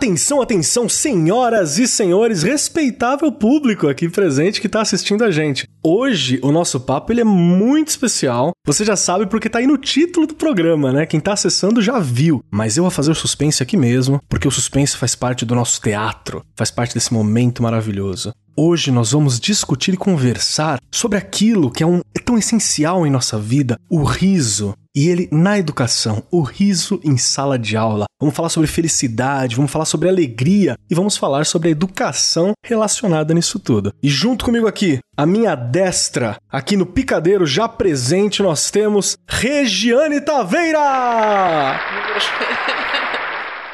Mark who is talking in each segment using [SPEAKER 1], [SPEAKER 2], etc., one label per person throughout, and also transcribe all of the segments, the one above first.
[SPEAKER 1] Atenção, atenção, senhoras e senhores, respeitável público aqui presente que está assistindo a gente. Hoje o nosso papo ele é muito especial. Você já sabe porque tá aí no título do programa, né? Quem tá acessando já viu. Mas eu vou fazer o suspense aqui mesmo, porque o suspense faz parte do nosso teatro, faz parte desse momento maravilhoso. Hoje nós vamos discutir e conversar sobre aquilo que é, um, é tão essencial em nossa vida, o riso. E ele na educação, o riso em sala de aula. Vamos falar sobre felicidade, vamos falar sobre alegria e vamos falar sobre a educação relacionada nisso tudo. E junto comigo aqui, a minha destra, aqui no Picadeiro, já presente, nós temos Regiane Taveira!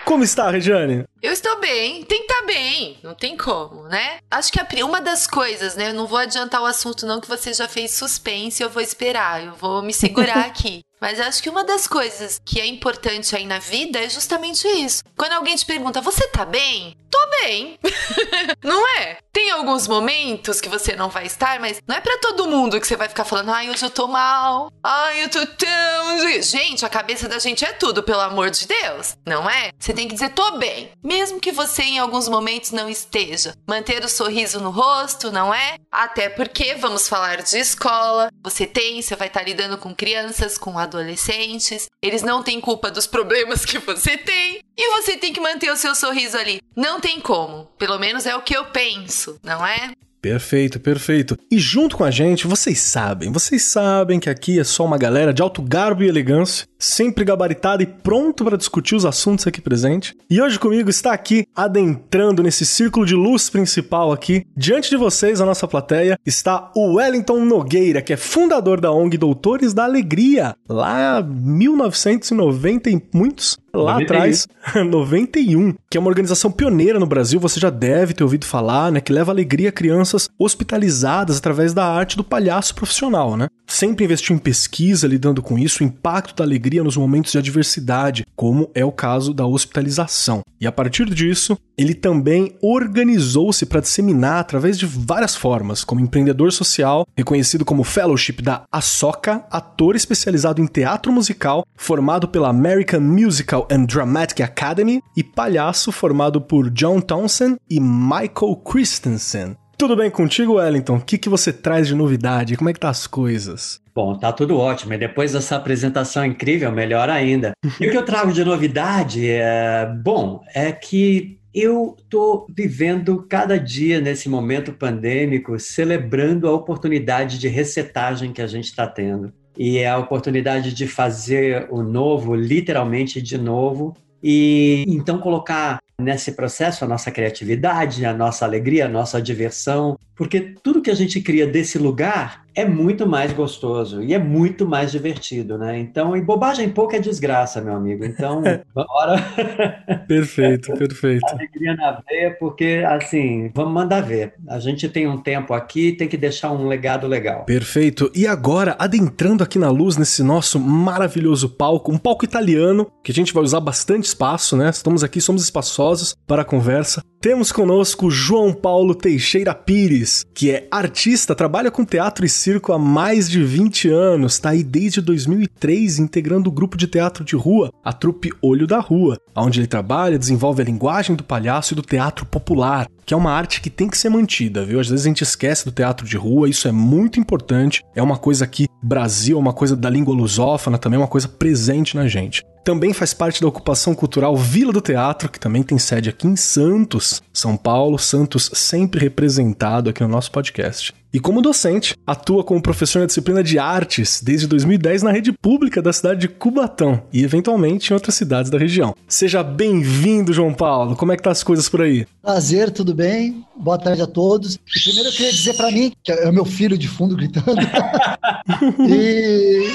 [SPEAKER 1] Como está, Regiane?
[SPEAKER 2] Eu estou bem, tem que estar tá bem, não tem como, né? Acho que a, uma das coisas, né? Eu não vou adiantar o assunto, não, que você já fez suspense, eu vou esperar, eu vou me segurar aqui. Mas acho que uma das coisas que é importante aí na vida é justamente isso. Quando alguém te pergunta, você tá bem? Tô bem. não é? Tem alguns momentos que você não vai estar, mas não é para todo mundo que você vai ficar falando, ai, hoje eu tô mal, ai, eu tô tão. Gente, a cabeça da gente é tudo, pelo amor de Deus, não é? Você tem que dizer, tô bem. Mesmo que você em alguns momentos não esteja. Manter o sorriso no rosto, não é? Até porque vamos falar de escola. Você tem, você vai estar lidando com crianças, com adolescentes. Eles não têm culpa dos problemas que você tem. E você tem que manter o seu sorriso ali. Não tem como. Pelo menos é o que eu penso, não é?
[SPEAKER 1] Perfeito, perfeito. E junto com a gente, vocês sabem, vocês sabem que aqui é só uma galera de alto garbo e elegância, sempre gabaritada e pronto para discutir os assuntos aqui presente. E hoje comigo está aqui, adentrando nesse círculo de luz principal aqui, diante de vocês, a nossa plateia, está o Wellington Nogueira, que é fundador da ONG Doutores da Alegria, lá 1990 e muitos lá 91. atrás, 91, que é uma organização pioneira no Brasil, você já deve ter ouvido falar, né, que leva alegria a crianças hospitalizadas através da arte do palhaço profissional, né? Sempre investiu em pesquisa lidando com isso, o impacto da alegria nos momentos de adversidade, como é o caso da hospitalização. E a partir disso, ele também organizou-se para disseminar através de várias formas, como empreendedor social, reconhecido como fellowship da ASOCA, ator especializado em teatro musical, formado pela American Musical and Dramatic Academy e palhaço formado por John Townsend e Michael Christensen. Tudo bem contigo, Wellington? O que, que você traz de novidade? Como é que tá as coisas?
[SPEAKER 3] Bom, tá tudo ótimo. E depois dessa apresentação incrível, melhor ainda. E o que eu trago de novidade é, bom, é que eu estou vivendo cada dia nesse momento pandêmico, celebrando a oportunidade de resetagem que a gente está tendo e é a oportunidade de fazer o novo, literalmente de novo, e então colocar nesse processo a nossa criatividade, a nossa alegria, a nossa diversão, porque tudo que a gente cria desse lugar é muito mais gostoso e é muito mais divertido, né? Então, e bobagem pouco é desgraça, meu amigo. Então, bora.
[SPEAKER 1] perfeito, perfeito.
[SPEAKER 3] Alegria na veia, porque assim, vamos mandar ver. A gente tem um tempo aqui, tem que deixar um legado legal.
[SPEAKER 1] Perfeito. E agora, adentrando aqui na luz nesse nosso maravilhoso palco, um palco italiano, que a gente vai usar bastante espaço, né? Estamos aqui, somos espaçosos para a conversa. Temos conosco João Paulo Teixeira Pires, que é artista, trabalha com teatro e circo há mais de 20 anos, está aí desde 2003 integrando o grupo de teatro de rua, a trupe Olho da Rua, onde ele trabalha, desenvolve a linguagem do palhaço e do teatro popular, que é uma arte que tem que ser mantida, viu? Às vezes a gente esquece do teatro de rua, isso é muito importante, é uma coisa que Brasil, é uma coisa da língua lusófona, também é uma coisa presente na gente também faz parte da ocupação cultural Vila do Teatro, que também tem sede aqui em Santos, São Paulo. Santos sempre representado aqui no nosso podcast. E como docente, atua como professor na disciplina de artes desde 2010 na rede pública da cidade de Cubatão e eventualmente em outras cidades da região. Seja bem-vindo, João Paulo. Como é que tá as coisas por aí?
[SPEAKER 4] Prazer, tudo bem? Boa tarde a todos. Primeiro eu queria dizer para mim, que é o meu filho de fundo gritando. e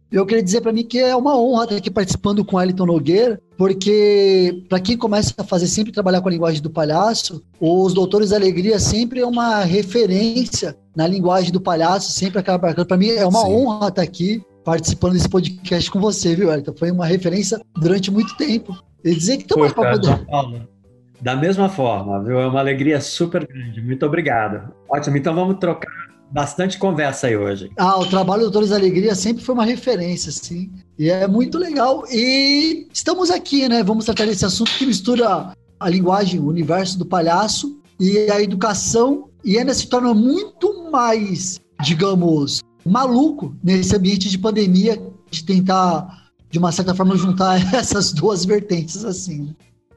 [SPEAKER 4] eu queria dizer para mim que é uma honra estar aqui participando com o Elton Nogueira, porque para quem começa a fazer sempre trabalhar com a linguagem do palhaço, os Doutores da Alegria sempre é uma referência na linguagem do palhaço, sempre acaba. Para mim é uma Sim. honra estar aqui participando desse podcast com você, viu, Elton? Foi uma referência durante muito tempo. E dizer que estamos para poder.
[SPEAKER 3] Da mesma forma, viu? É uma alegria super grande. Muito obrigado. Ótimo, então vamos trocar bastante conversa aí hoje.
[SPEAKER 4] Ah, o trabalho do Doutores da Alegria sempre foi uma referência, sim. E é muito legal. E estamos aqui, né? Vamos tratar desse assunto que mistura a linguagem, o universo do palhaço e a educação, e ainda se torna muito mais, digamos, maluco nesse ambiente de pandemia, de tentar, de uma certa forma, juntar essas duas vertentes assim. Né?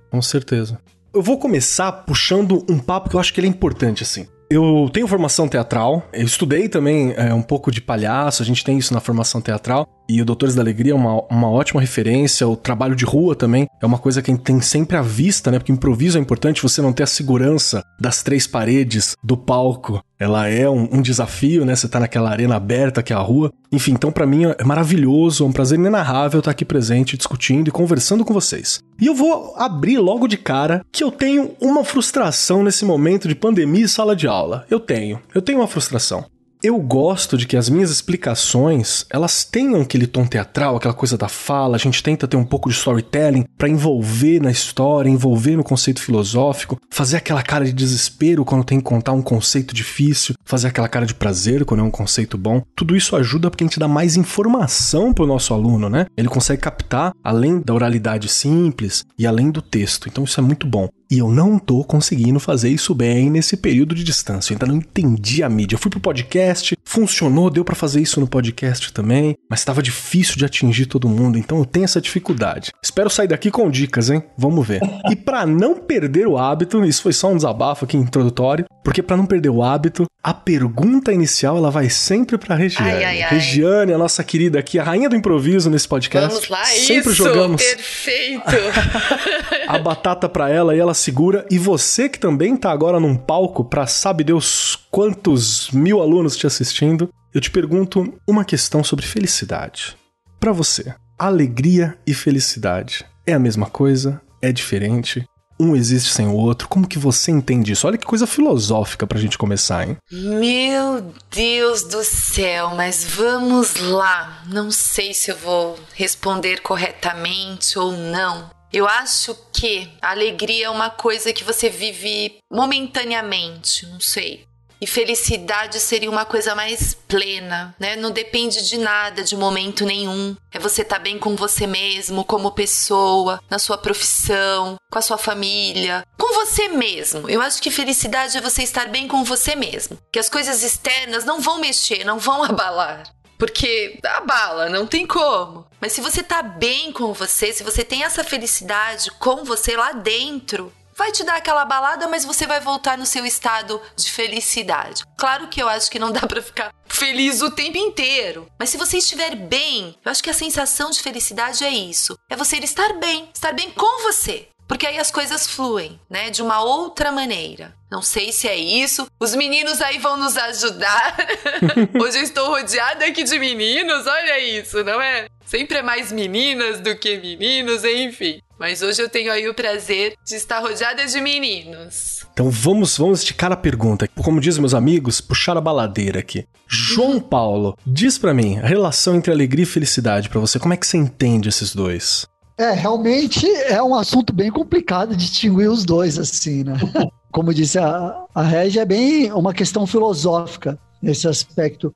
[SPEAKER 1] Com certeza. Eu vou começar puxando um papo que eu acho que ele é importante, assim. Eu tenho formação teatral, eu estudei também é, um pouco de palhaço, a gente tem isso na formação teatral, e o Doutores da Alegria é uma, uma ótima referência, o trabalho de rua também é uma coisa que a gente tem sempre à vista, né? Porque improviso é importante você não ter a segurança das três paredes do palco. Ela é um, um desafio, né? Você tá naquela arena aberta que é a rua. Enfim, então para mim é maravilhoso, é um prazer inenarrável estar aqui presente, discutindo e conversando com vocês. E eu vou abrir logo de cara que eu tenho uma frustração nesse momento de pandemia e sala de aula. Eu tenho. Eu tenho uma frustração. Eu gosto de que as minhas explicações, elas tenham aquele tom teatral, aquela coisa da fala, a gente tenta ter um pouco de storytelling para envolver na história, envolver no conceito filosófico, fazer aquela cara de desespero quando tem que contar um conceito difícil, fazer aquela cara de prazer quando é um conceito bom. Tudo isso ajuda porque a gente dá mais informação pro nosso aluno, né? Ele consegue captar além da oralidade simples e além do texto. Então isso é muito bom. E eu não tô conseguindo fazer isso bem nesse período de distância. Eu ainda não entendi a mídia. Eu fui pro podcast, funcionou, deu para fazer isso no podcast também, mas estava difícil de atingir todo mundo, então eu tenho essa dificuldade. Espero sair daqui com dicas, hein? Vamos ver. E para não perder o hábito, isso foi só um desabafo aqui introdutório, porque para não perder o hábito, a pergunta inicial ela vai sempre para Regiane. Ai, ai, ai. Regiane, a nossa querida aqui, a rainha do improviso nesse podcast.
[SPEAKER 2] Vamos lá, sempre isso, jogamos perfeito.
[SPEAKER 1] a batata para ela e ela segura. E você que também tá agora num palco para sabe Deus quantos mil alunos te assistindo, eu te pergunto uma questão sobre felicidade. Para você, alegria e felicidade é a mesma coisa? É diferente? Um existe sem o outro? Como que você entende isso? Olha que coisa filosófica pra gente começar, hein?
[SPEAKER 2] Meu Deus do céu, mas vamos lá. Não sei se eu vou responder corretamente ou não. Eu acho que alegria é uma coisa que você vive momentaneamente, não sei. E felicidade seria uma coisa mais plena, né? Não depende de nada, de momento nenhum. É você estar tá bem com você mesmo, como pessoa, na sua profissão, com a sua família, com você mesmo. Eu acho que felicidade é você estar bem com você mesmo. Que as coisas externas não vão mexer, não vão abalar. Porque abala, não tem como. Mas se você tá bem com você, se você tem essa felicidade com você lá dentro, vai te dar aquela balada, mas você vai voltar no seu estado de felicidade. Claro que eu acho que não dá para ficar feliz o tempo inteiro, mas se você estiver bem, eu acho que a sensação de felicidade é isso. É você estar bem, estar bem com você. Porque aí as coisas fluem, né? De uma outra maneira. Não sei se é isso. Os meninos aí vão nos ajudar. Hoje eu estou rodeada aqui de meninos, olha isso, não é? Sempre é mais meninas do que meninos, enfim. Mas hoje eu tenho aí o prazer de estar rodeada de meninos.
[SPEAKER 1] Então vamos, vamos esticar a pergunta. Como dizem meus amigos, puxar a baladeira aqui. João Paulo, diz para mim a relação entre alegria e felicidade para você. Como é que você entende esses dois?
[SPEAKER 4] É, realmente é um assunto bem complicado distinguir os dois, assim, né? Como disse a, a Regia, é bem uma questão filosófica nesse aspecto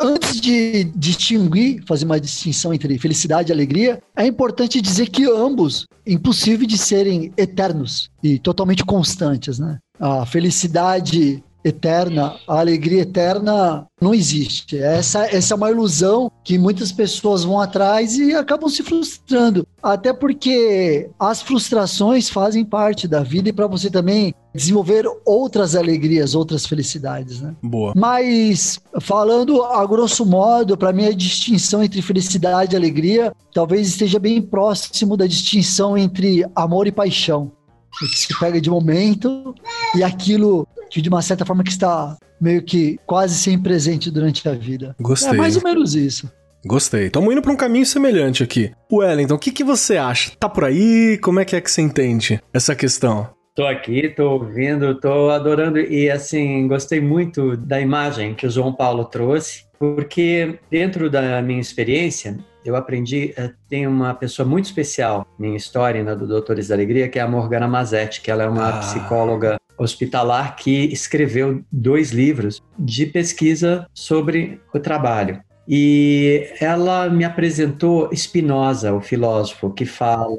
[SPEAKER 4] antes de distinguir, fazer uma distinção entre felicidade e alegria, é importante dizer que ambos impossível de serem eternos e totalmente constantes, né? A felicidade eterna, a alegria eterna não existe. Essa, essa é uma ilusão que muitas pessoas vão atrás e acabam se frustrando. Até porque as frustrações fazem parte da vida e para você também desenvolver outras alegrias, outras felicidades, né?
[SPEAKER 1] Boa.
[SPEAKER 4] Mas falando a grosso modo, para mim a distinção entre felicidade e alegria talvez esteja bem próximo da distinção entre amor e paixão. O que se pega de momento e aquilo que de uma certa forma que está meio que quase sempre presente durante a vida.
[SPEAKER 1] Gostei. É
[SPEAKER 4] mais ou menos isso.
[SPEAKER 1] Gostei. Estamos indo para um caminho semelhante aqui. Wellington, o que, que você acha? Tá por aí? Como é que é que você entende essa questão?
[SPEAKER 3] Tô aqui, tô ouvindo, tô adorando e assim, gostei muito da imagem que o João Paulo trouxe porque dentro da minha experiência, eu aprendi, eh, tem uma pessoa muito especial em história né, do Doutores da Alegria, que é a Morgana Mazetti, que ela é uma ah. psicóloga hospitalar que escreveu dois livros de pesquisa sobre o trabalho. E ela me apresentou Spinoza, o filósofo, que fala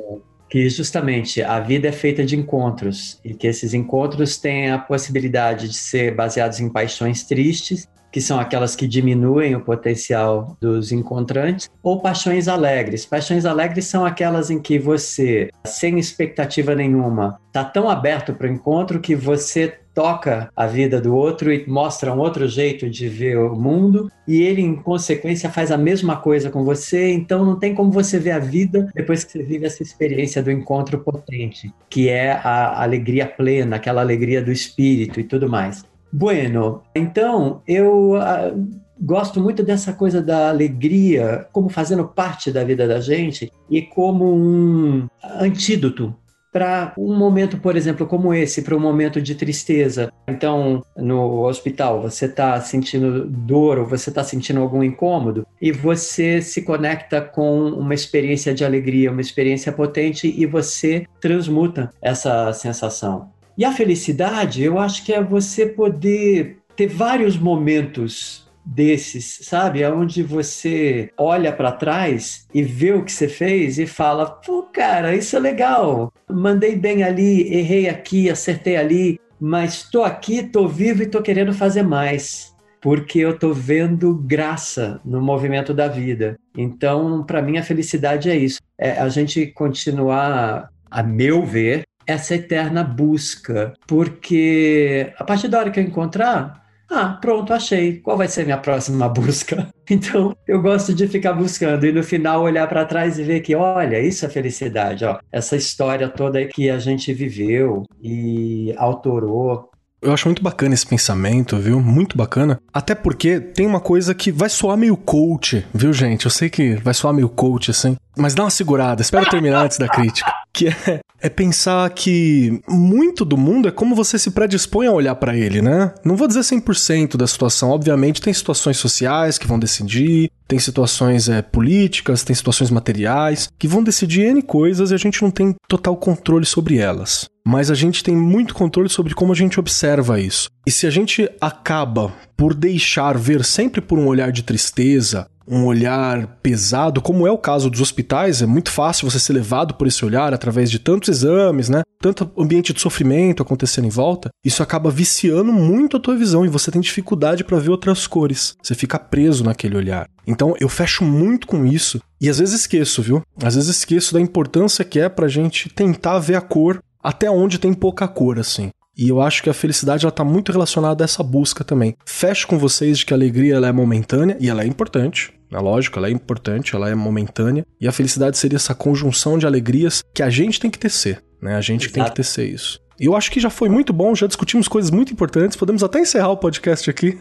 [SPEAKER 3] que justamente a vida é feita de encontros e que esses encontros têm a possibilidade de ser baseados em paixões tristes que são aquelas que diminuem o potencial dos encontrantes, ou paixões alegres. Paixões alegres são aquelas em que você, sem expectativa nenhuma, está tão aberto para o encontro que você toca a vida do outro e mostra um outro jeito de ver o mundo e ele em consequência faz a mesma coisa com você, então não tem como você ver a vida depois que você vive essa experiência do encontro potente, que é a alegria plena, aquela alegria do espírito e tudo mais. Bueno, então eu uh, gosto muito dessa coisa da alegria como fazendo parte da vida da gente e como um antídoto para um momento, por exemplo, como esse, para um momento de tristeza. Então, no hospital, você está sentindo dor ou você está sentindo algum incômodo e você se conecta com uma experiência de alegria, uma experiência potente e você transmuta essa sensação. E a felicidade, eu acho que é você poder ter vários momentos desses, sabe? Onde você olha para trás e vê o que você fez e fala: pô, cara, isso é legal. Mandei bem ali, errei aqui, acertei ali, mas estou aqui, estou vivo e estou querendo fazer mais. Porque eu estou vendo graça no movimento da vida. Então, para mim, a felicidade é isso. É a gente continuar, a meu ver, essa eterna busca, porque a partir da hora que eu encontrar, ah, pronto, achei. Qual vai ser minha próxima busca? Então, eu gosto de ficar buscando e no final olhar para trás e ver que, olha, isso é felicidade, ó. Essa história toda que a gente viveu e autorou,
[SPEAKER 1] eu acho muito bacana esse pensamento, viu? Muito bacana. Até porque tem uma coisa que vai soar meio coach, viu, gente? Eu sei que vai soar meio coach, assim. Mas dá uma segurada, espero terminar antes da crítica. Que é, é pensar que muito do mundo é como você se predispõe a olhar para ele, né? Não vou dizer 100% da situação, obviamente tem situações sociais que vão decidir, tem situações é, políticas, tem situações materiais que vão decidir N coisas e a gente não tem total controle sobre elas. Mas a gente tem muito controle sobre como a gente observa isso. E se a gente acaba por deixar ver sempre por um olhar de tristeza, um olhar pesado, como é o caso dos hospitais, é muito fácil você ser levado por esse olhar através de tantos exames, né? Tanto ambiente de sofrimento acontecendo em volta, isso acaba viciando muito a tua visão e você tem dificuldade para ver outras cores. Você fica preso naquele olhar. Então eu fecho muito com isso e às vezes esqueço, viu? Às vezes esqueço da importância que é pra gente tentar ver a cor até onde tem pouca cor assim. E eu acho que a felicidade ela tá muito relacionada a essa busca também. Fecho com vocês de que a alegria ela é momentânea e ela é importante. É lógico, ela é importante, ela é momentânea. E a felicidade seria essa conjunção de alegrias que a gente tem que tecer, né? A gente Exato. tem que tecer isso. Eu acho que já foi muito bom, já discutimos coisas muito importantes, podemos até encerrar o podcast aqui.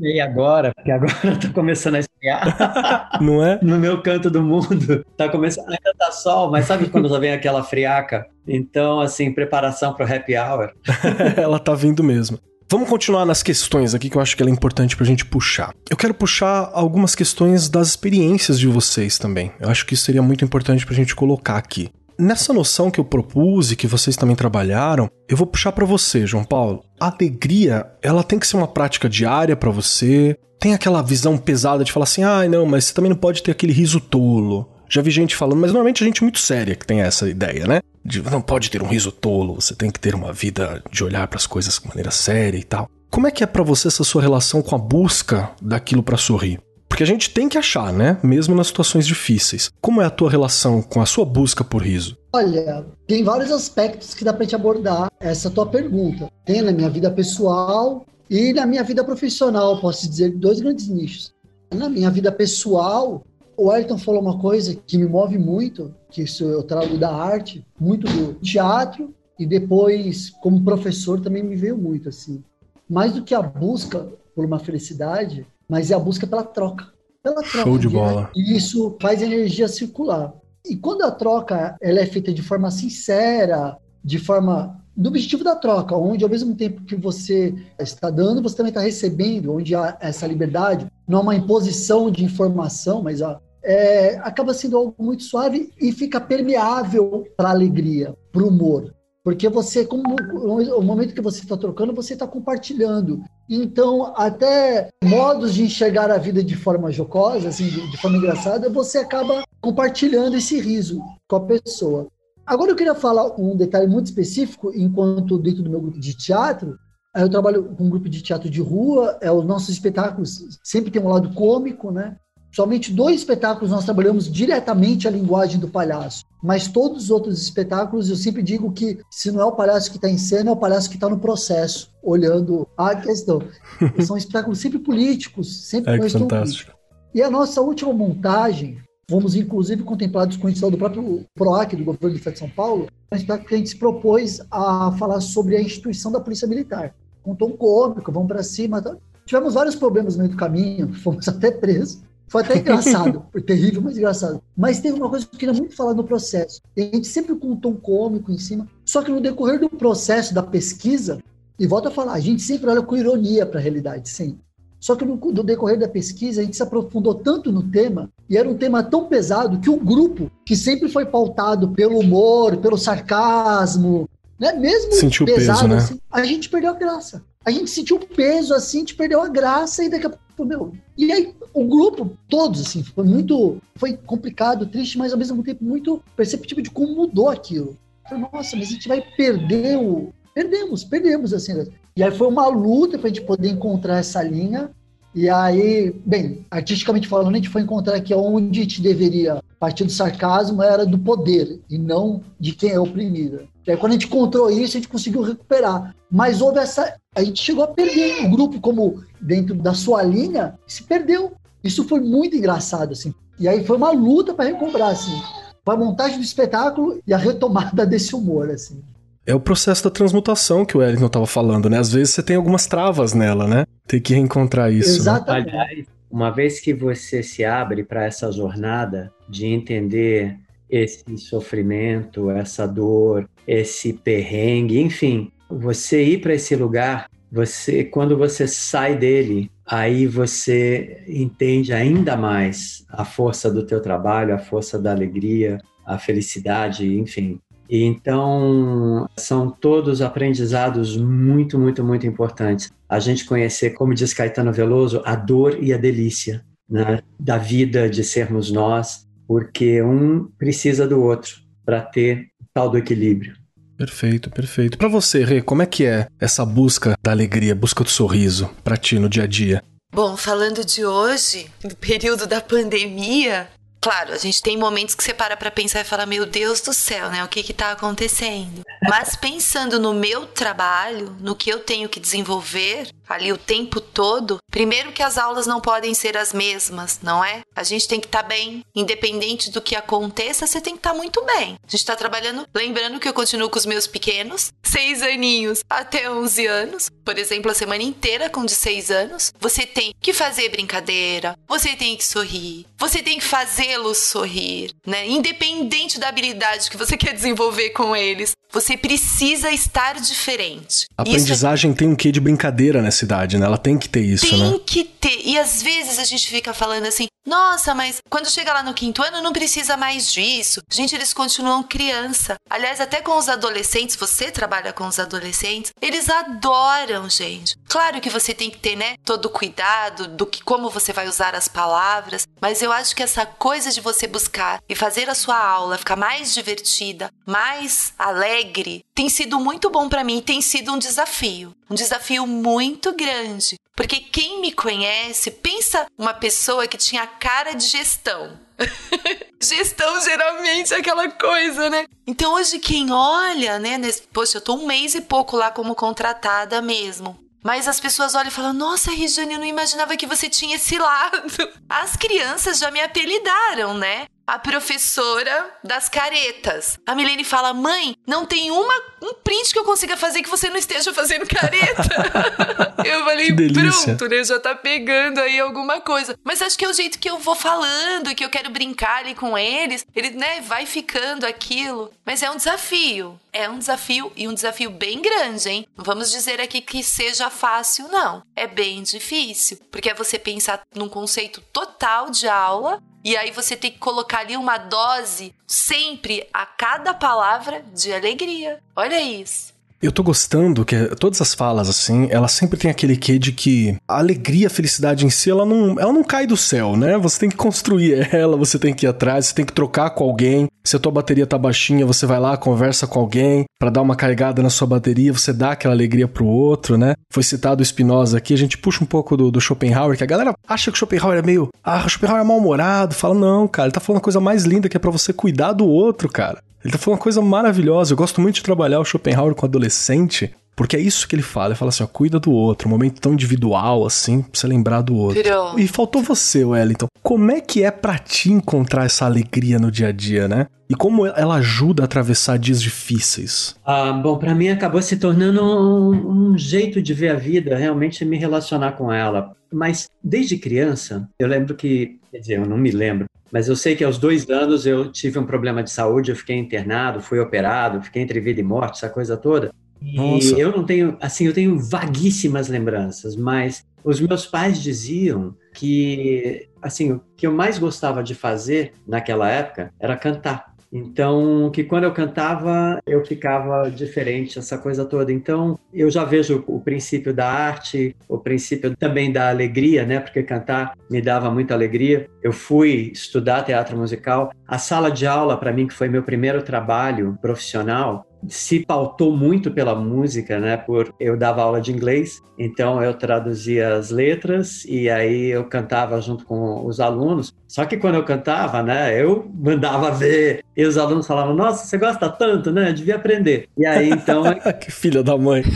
[SPEAKER 3] E agora, porque agora eu tô começando a esfriar.
[SPEAKER 1] Não é?
[SPEAKER 3] No meu canto do mundo. Tá começando, ainda tá sol, mas sabe quando já vem aquela friaca? Então, assim, preparação pro happy hour.
[SPEAKER 1] Ela tá vindo mesmo. Vamos continuar nas questões aqui que eu acho que ela é importante pra gente puxar. Eu quero puxar algumas questões das experiências de vocês também. Eu acho que isso seria muito importante pra gente colocar aqui. Nessa noção que eu propus e que vocês também trabalharam, eu vou puxar para você, João Paulo. A alegria, ela tem que ser uma prática diária para você. Tem aquela visão pesada de falar assim: "Ah, não, mas você também não pode ter aquele riso tolo". Já vi gente falando, mas normalmente a gente muito séria que tem essa ideia, né? De não pode ter um riso tolo, você tem que ter uma vida de olhar para as coisas de maneira séria e tal. Como é que é para você essa sua relação com a busca daquilo para sorrir? Porque a gente tem que achar, né? Mesmo nas situações difíceis. Como é a tua relação com a sua busca por riso?
[SPEAKER 4] Olha, tem vários aspectos que dá pra gente abordar essa tua pergunta. Tem na minha vida pessoal e na minha vida profissional, posso dizer, dois grandes nichos. Na minha vida pessoal, o Ayrton falou uma coisa que me move muito, que isso eu trago da arte, muito do teatro e depois como professor também me veio muito assim. Mais do que a busca por uma felicidade, mas é a busca pela troca. Pela troca.
[SPEAKER 1] Show de bola.
[SPEAKER 4] E isso faz energia circular. E quando a troca ela é feita de forma sincera, de forma do objetivo da troca, onde ao mesmo tempo que você está dando, você também está recebendo, onde há essa liberdade, não é uma imposição de informação, mas é, acaba sendo algo muito suave e fica permeável para a alegria, para o humor. Porque você, como o momento que você está trocando, você está compartilhando. Então, até modos de enxergar a vida de forma jocosa, assim, de, de forma engraçada, você acaba compartilhando esse riso com a pessoa. Agora eu queria falar um detalhe muito específico, enquanto dentro do meu grupo de teatro, eu trabalho com um grupo de teatro de rua, é, os nossos espetáculos sempre tem um lado cômico, né? Somente dois espetáculos nós trabalhamos diretamente a linguagem do palhaço, mas todos os outros espetáculos eu sempre digo que se não é o palhaço que está em cena, é o palhaço que está no processo, olhando a questão. São espetáculos sempre políticos, sempre
[SPEAKER 1] é, fantástico.
[SPEAKER 4] E a nossa última montagem, fomos inclusive contemplados com a edição do próprio PROAC, do governo do Estado de São Paulo, um espetáculo que a gente se propôs a falar sobre a instituição da Polícia Militar. Com um tom cômico, vamos para cima. Tivemos vários problemas no meio do caminho, fomos até presos, foi até engraçado, foi terrível, mas engraçado. Mas teve uma coisa que eu queria muito falar no processo. A gente sempre com um tom cômico em cima, só que no decorrer do processo da pesquisa, e volto a falar, a gente sempre olha com ironia para a realidade, sempre. Só que no, no, decorrer da pesquisa, a gente se aprofundou tanto no tema, e era um tema tão pesado que o grupo, que sempre foi pautado pelo humor, pelo sarcasmo, né? mesmo
[SPEAKER 1] Sentiu pesado, peso, né?
[SPEAKER 4] assim, a gente perdeu a graça. A gente sentiu o peso, assim, gente perdeu a graça, e daqui a pouco, meu. E aí, o grupo, todos, assim, foi muito. Foi complicado, triste, mas ao mesmo tempo muito perceptível de como mudou aquilo. Falei, nossa, mas a gente vai perder o. Perdemos, perdemos, assim. E aí foi uma luta para a gente poder encontrar essa linha. E aí, bem, artisticamente falando, a gente foi encontrar que onde gente deveria partir do sarcasmo era do poder e não de quem é oprimido. E aí, quando a gente encontrou isso, a gente conseguiu recuperar. Mas houve essa. A gente chegou a perder. O grupo, como dentro da sua linha, se perdeu. Isso foi muito engraçado, assim. E aí foi uma luta para recomprar, assim. Foi a montagem do espetáculo e a retomada desse humor, assim.
[SPEAKER 1] É o processo da transmutação que o Wellington estava falando, né? Às vezes você tem algumas travas nela, né? Tem que reencontrar isso. Né?
[SPEAKER 4] Exatamente.
[SPEAKER 3] Né? Aliás, uma vez que você se abre para essa jornada de entender esse sofrimento, essa dor, esse perrengue, enfim, você ir para esse lugar, você quando você sai dele, aí você entende ainda mais a força do teu trabalho, a força da alegria, a felicidade, enfim. Então são todos aprendizados muito, muito, muito importantes. A gente conhecer, como diz Caetano Veloso, a dor e a delícia né, da vida de sermos nós, porque um precisa do outro para ter tal do equilíbrio.
[SPEAKER 1] Perfeito, perfeito. Para você, Rê, como é que é essa busca da alegria, busca do sorriso para ti no dia a dia?
[SPEAKER 2] Bom, falando de hoje, do período da pandemia, Claro, a gente tem momentos que você para pra pensar e fala, meu Deus do céu, né? O que que tá acontecendo? Mas pensando no meu trabalho, no que eu tenho que desenvolver ali o tempo todo, primeiro que as aulas não podem ser as mesmas, não é? A gente tem que estar tá bem, independente do que aconteça, você tem que estar tá muito bem. A gente tá trabalhando, lembrando que eu continuo com os meus pequenos, seis aninhos até 11 anos, por exemplo, a semana inteira com de seis anos, você tem que fazer brincadeira, você tem que sorrir, você tem que fazê-los sorrir, né? Independente da habilidade que você quer desenvolver com eles, você precisa estar diferente.
[SPEAKER 1] A aprendizagem é... tem um quê de brincadeira nessa idade, né? Ela tem que ter isso,
[SPEAKER 2] tem
[SPEAKER 1] né?
[SPEAKER 2] Tem que ter. E às vezes a gente fica falando assim, nossa, mas quando chega lá no quinto ano não precisa mais disso. Gente, eles continuam criança. Aliás, até com os adolescentes, você trabalha com os adolescentes, eles adoram, gente. Claro que você tem que ter, né, todo o cuidado do que como você vai usar as palavras, mas eu acho que essa coisa de você buscar e fazer a sua aula ficar mais divertida, mais alegre, tem sido muito bom para mim, tem sido um desafio, um desafio muito grande, porque quem me conhece, pensa uma pessoa que tinha cara de gestão. gestão geralmente é aquela coisa, né? Então hoje quem olha, né, nesse, poxa, eu tô um mês e pouco lá como contratada mesmo. Mas as pessoas olham e falam: Nossa, Regiane, eu não imaginava que você tinha esse lado. As crianças já me apelidaram, né? A professora das caretas. A Milene fala: "Mãe, não tem uma um print que eu consiga fazer que você não esteja fazendo careta". eu falei: "Pronto, né? Já tá pegando aí alguma coisa". Mas acho que é o jeito que eu vou falando, que eu quero brincar ali com eles. Ele, né, vai ficando aquilo. Mas é um desafio. É um desafio e um desafio bem grande, hein? Não vamos dizer aqui que seja fácil, não. É bem difícil, porque é você pensar num conceito total de aula e aí você tem que colocar ali uma dose sempre a cada palavra de alegria. Olha isso.
[SPEAKER 1] Eu tô gostando que todas as falas, assim, ela sempre tem aquele quê de que a alegria, a felicidade em si, ela não, ela não cai do céu, né? Você tem que construir ela, você tem que ir atrás, você tem que trocar com alguém. Se a tua bateria tá baixinha, você vai lá, conversa com alguém para dar uma carregada na sua bateria, você dá aquela alegria pro outro, né? Foi citado o Spinoza aqui, a gente puxa um pouco do, do Schopenhauer, que a galera acha que Schopenhauer é meio. Ah, Schopenhauer é mal-humorado. Fala, não, cara, ele tá falando a coisa mais linda que é para você cuidar do outro, cara. Ele tá falando uma coisa maravilhosa. Eu gosto muito de trabalhar o Schopenhauer com adolescente, porque é isso que ele fala. Ele fala assim, ó, cuida do outro, um momento tão individual assim, pra você lembrar do outro.
[SPEAKER 2] Virou.
[SPEAKER 1] E faltou você, Wellington. Como é que é pra ti encontrar essa alegria no dia a dia, né? E como ela ajuda a atravessar dias difíceis?
[SPEAKER 3] Ah, bom, para mim acabou se tornando um, um, jeito de ver a vida, realmente me relacionar com ela. Mas desde criança, eu lembro que, quer dizer, eu não me lembro, mas eu sei que aos dois anos eu tive um problema de saúde, eu fiquei internado, fui operado, fiquei entre vida e morte, essa coisa toda. E Nossa. eu não tenho, assim, eu tenho vaguíssimas lembranças, mas os meus pais diziam que, assim, o que eu mais gostava de fazer naquela época era cantar. Então, que quando eu cantava, eu ficava diferente, essa coisa toda. Então, eu já vejo o princípio da arte, o princípio também da alegria, né? Porque cantar me dava muita alegria. Eu fui estudar teatro musical. A sala de aula, para mim, que foi meu primeiro trabalho profissional, se pautou muito pela música, né? Por eu dava aula de inglês, então eu traduzia as letras e aí eu cantava junto com os alunos. Só que quando eu cantava, né, eu mandava ver e os alunos falavam: "Nossa, você gosta tanto, né? Devia aprender". E aí então
[SPEAKER 1] que filha da mãe.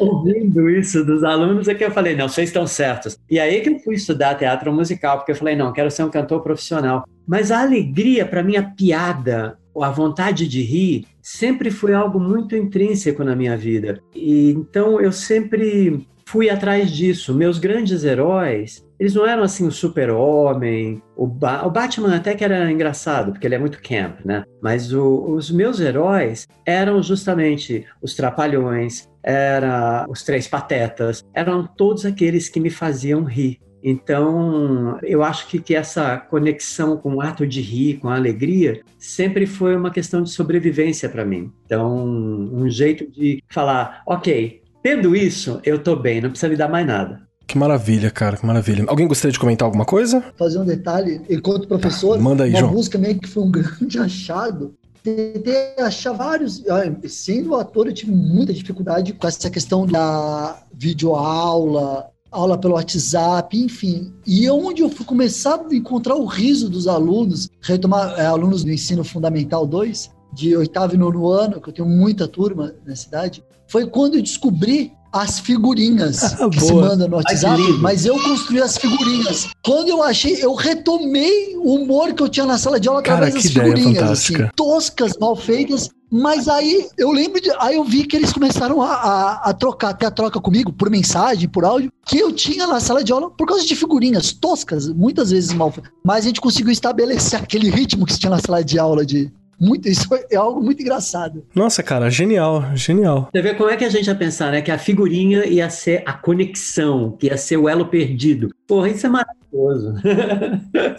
[SPEAKER 3] ouvindo isso dos alunos é que eu falei, não, vocês estão certos. E aí que eu fui estudar teatro musical, porque eu falei, não, quero ser um cantor profissional. Mas a alegria, para mim, a piada, a vontade de rir sempre foi algo muito intrínseco na minha vida. E então eu sempre fui atrás disso. Meus grandes heróis, eles não eram assim o super-homem, o, ba o, Batman até que era engraçado, porque ele é muito camp, né? Mas o, os meus heróis eram justamente os trapalhões, eram os três patetas, eram todos aqueles que me faziam rir. Então, eu acho que, que essa conexão com o ato de rir, com a alegria, sempre foi uma questão de sobrevivência para mim. Então, um jeito de falar, ok, tendo isso, eu tô bem, não precisa me dar mais nada.
[SPEAKER 1] Que maravilha, cara, que maravilha. Alguém gostaria de comentar alguma coisa?
[SPEAKER 4] Fazer um detalhe, enquanto professor,
[SPEAKER 1] tá, manda aí,
[SPEAKER 4] uma
[SPEAKER 1] João.
[SPEAKER 4] música meio que foi um grande achado. Tentei achar vários. Sendo ator, eu tive muita dificuldade com essa questão da videoaula, aula pelo WhatsApp, enfim. E onde eu fui começar a encontrar o riso dos alunos, retomar é, alunos do ensino fundamental 2, de oitavo e nono ano, que eu tenho muita turma na cidade, foi quando eu descobri as figurinhas ah, que boa. se mandam no WhatsApp, Ai, mas eu construí as figurinhas. Quando eu achei, eu retomei o humor que eu tinha na sala de aula através
[SPEAKER 1] Cara,
[SPEAKER 4] das figurinhas, assim, toscas, mal feitas, mas aí eu lembro de. Aí eu vi que eles começaram a, a, a, trocar, ter a troca comigo por mensagem, por áudio, que eu tinha na sala de aula por causa de figurinhas toscas, muitas vezes mal. Mas a gente conseguiu estabelecer aquele ritmo que se tinha na sala de aula de. Muito, isso é algo muito engraçado.
[SPEAKER 1] Nossa, cara, genial, genial.
[SPEAKER 3] Você vê como é que a gente ia pensar, né? Que a figurinha ia ser a conexão, que ia ser o elo perdido. Porra, isso é maravilhoso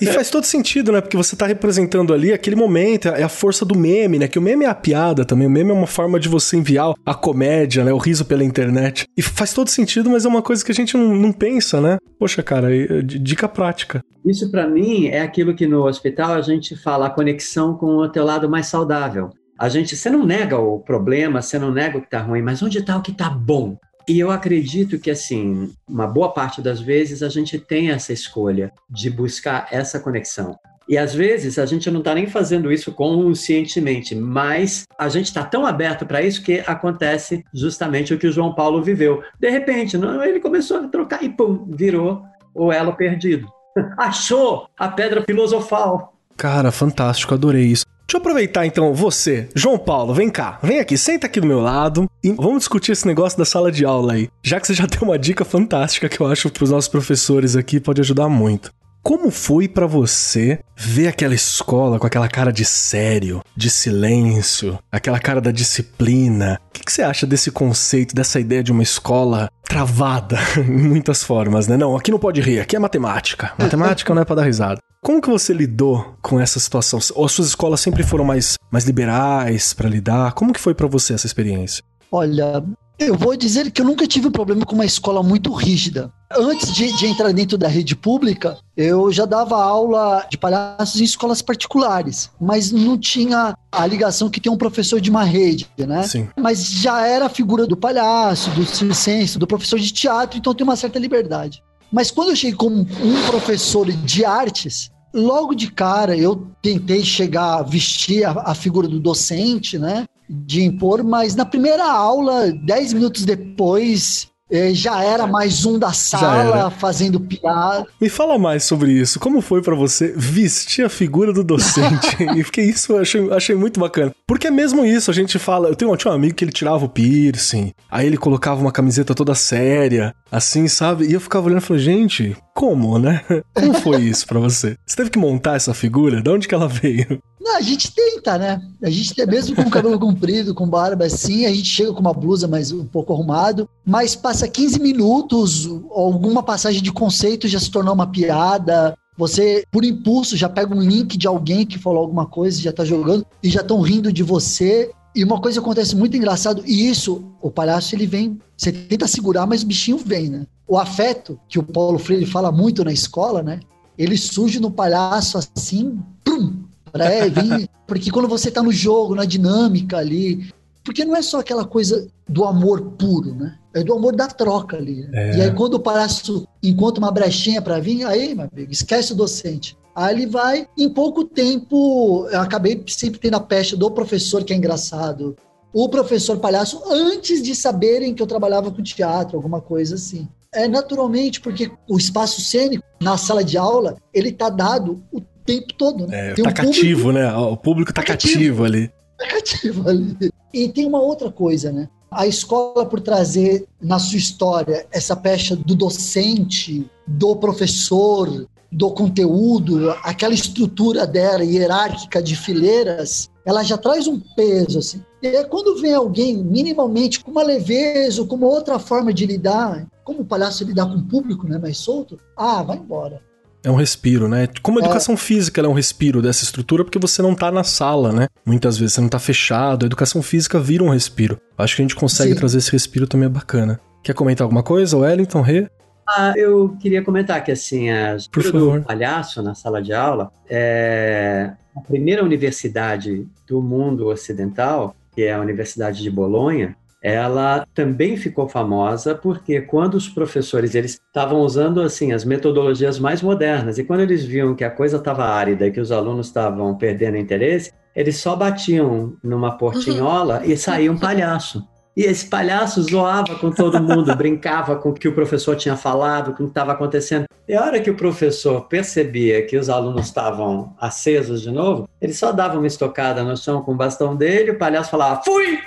[SPEAKER 1] e faz todo sentido, né? Porque você tá representando ali aquele momento, é a força do meme, né? Que o meme é a piada também. O meme é uma forma de você enviar a comédia, né? O riso pela internet. E faz todo sentido, mas é uma coisa que a gente não, não pensa, né? Poxa, cara, dica prática.
[SPEAKER 3] Isso para mim é aquilo que no hospital a gente fala a conexão com o teu lado mais saudável. A gente, você não nega o problema, você não nega o que tá ruim, mas onde tá o que tá bom? E eu acredito que, assim, uma boa parte das vezes a gente tem essa escolha de buscar essa conexão. E às vezes a gente não está nem fazendo isso conscientemente, mas a gente está tão aberto para isso que acontece justamente o que o João Paulo viveu. De repente, não, ele começou a trocar e pum, virou o elo perdido. Achou a pedra filosofal.
[SPEAKER 1] Cara, fantástico, adorei isso. Deixa eu aproveitar então você, João Paulo, vem cá, vem aqui, senta aqui do meu lado e vamos discutir esse negócio da sala de aula aí. Já que você já deu uma dica fantástica que eu acho para os nossos professores aqui pode ajudar muito. Como foi para você ver aquela escola com aquela cara de sério, de silêncio, aquela cara da disciplina? O que, que, você acha desse conceito, dessa ideia de uma escola travada em muitas formas, né? Não, aqui não pode rir, aqui é matemática. Matemática não é para dar risada. Como que você lidou com essa situação? Ou as suas escolas sempre foram mais, mais liberais para lidar? Como que foi para você essa experiência?
[SPEAKER 4] Olha, eu vou dizer que eu nunca tive problema com uma escola muito rígida. Antes de, de, entrar dentro da rede pública, eu já dava aula de palhaços em escolas particulares, mas não tinha a ligação que tem um professor de uma rede, né?
[SPEAKER 1] Sim.
[SPEAKER 4] Mas já era a figura do palhaço, do circense, do professor de teatro, então tem uma certa liberdade. Mas quando eu cheguei como um professor de artes, logo de cara eu tentei chegar a vestir a, a figura do docente, né? De impor, mas na primeira aula, dez minutos depois, eh, já era mais um da sala fazendo piada.
[SPEAKER 1] Me fala mais sobre isso. Como foi para você vestir a figura do docente? e fiquei isso, eu achei, achei muito bacana. Porque é mesmo isso, a gente fala. Eu tenho, eu tinha um amigo que ele tirava o piercing, aí ele colocava uma camiseta toda séria, assim, sabe? E eu ficava olhando e falei, gente, como, né? Como foi isso para você? Você teve que montar essa figura? De onde que ela veio?
[SPEAKER 4] Não, a gente tenta, né? A gente, mesmo com o cabelo comprido, com barba assim, a gente chega com uma blusa mais um pouco arrumado, mas passa 15 minutos, alguma passagem de conceito já se tornou uma piada. Você, por impulso, já pega um link de alguém que falou alguma coisa, já tá jogando, e já estão rindo de você. E uma coisa acontece muito engraçado, e isso, o palhaço ele vem, você tenta segurar, mas o bichinho vem, né? O afeto, que o Paulo Freire fala muito na escola, né? Ele surge no palhaço assim, pum, é, vem, porque quando você tá no jogo, na dinâmica ali, porque não é só aquela coisa do amor puro, né? É do amor da troca ali. Né? É. E aí quando o palhaço encontra uma brechinha para vir, aí, meu amigo, esquece o docente. Aí ele vai, em pouco tempo, eu acabei sempre tendo a peste do professor que é engraçado, o professor palhaço, antes de saberem que eu trabalhava com teatro, alguma coisa assim. É naturalmente porque o espaço cênico na sala de aula, ele tá dado o tempo todo,
[SPEAKER 1] né? É, tem tá um cativo, público, né? O público tá, tá cativo, cativo ali.
[SPEAKER 4] Tá cativo ali. E tem uma outra coisa, né? A escola, por trazer na sua história essa pecha do docente, do professor, do conteúdo, aquela estrutura dela hierárquica de fileiras, ela já traz um peso, assim. E aí, quando vem alguém minimamente com uma leveza, com uma outra forma de lidar, como o palhaço lidar com o público, né, mais solto, ah, vai embora.
[SPEAKER 1] É um respiro, né? Como a é. educação é. física é um respiro dessa estrutura, porque você não tá na sala, né? Muitas vezes você não tá fechado. A educaação física vira um respiro. Acho que a gente consegue Sim. trazer esse respiro também é bacana. Quer comentar alguma coisa, Wellington, Rê?
[SPEAKER 3] Ah, eu queria comentar que, assim, a Por favor. do palhaço na sala de aula é a primeira universidade do mundo ocidental, que é a Universidade de Bolonha, ela também ficou famosa porque quando os professores eles estavam usando assim as metodologias mais modernas e quando eles viam que a coisa estava árida e que os alunos estavam perdendo interesse, eles só batiam numa portinhola e saía um palhaço. E esse palhaço zoava com todo mundo, brincava com o que o professor tinha falado, com o que estava acontecendo. E a hora que o professor percebia que os alunos estavam acesos de novo, ele só dava uma estocada no chão com o bastão dele, o palhaço falava, fui!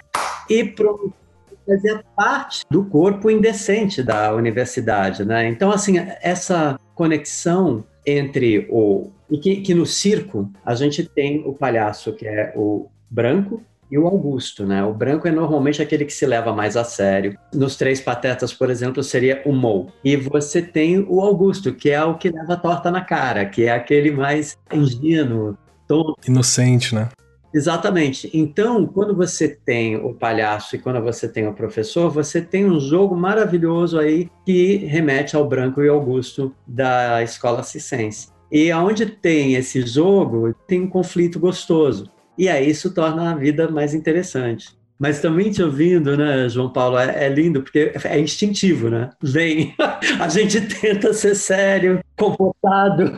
[SPEAKER 3] E pronto fazia parte do corpo indecente da universidade, né? Então, assim, essa conexão entre o... E que, que no circo a gente tem o palhaço, que é o branco, e o Augusto, né? O branco é normalmente aquele que se leva mais a sério. Nos Três Patetas, por exemplo, seria o Mou. E você tem o Augusto, que é o que leva a torta na cara, que é aquele mais ingênuo, tonto.
[SPEAKER 1] Inocente, né?
[SPEAKER 3] Exatamente. Então, quando você tem o palhaço e quando você tem o professor, você tem um jogo maravilhoso aí que remete ao Branco e Augusto da escola cicense. E aonde tem esse jogo, tem um conflito gostoso. E aí isso torna a vida mais interessante. Mas também te ouvindo, né, João Paulo, é, é lindo porque é instintivo, né? Vem, a gente tenta ser sério, comportado.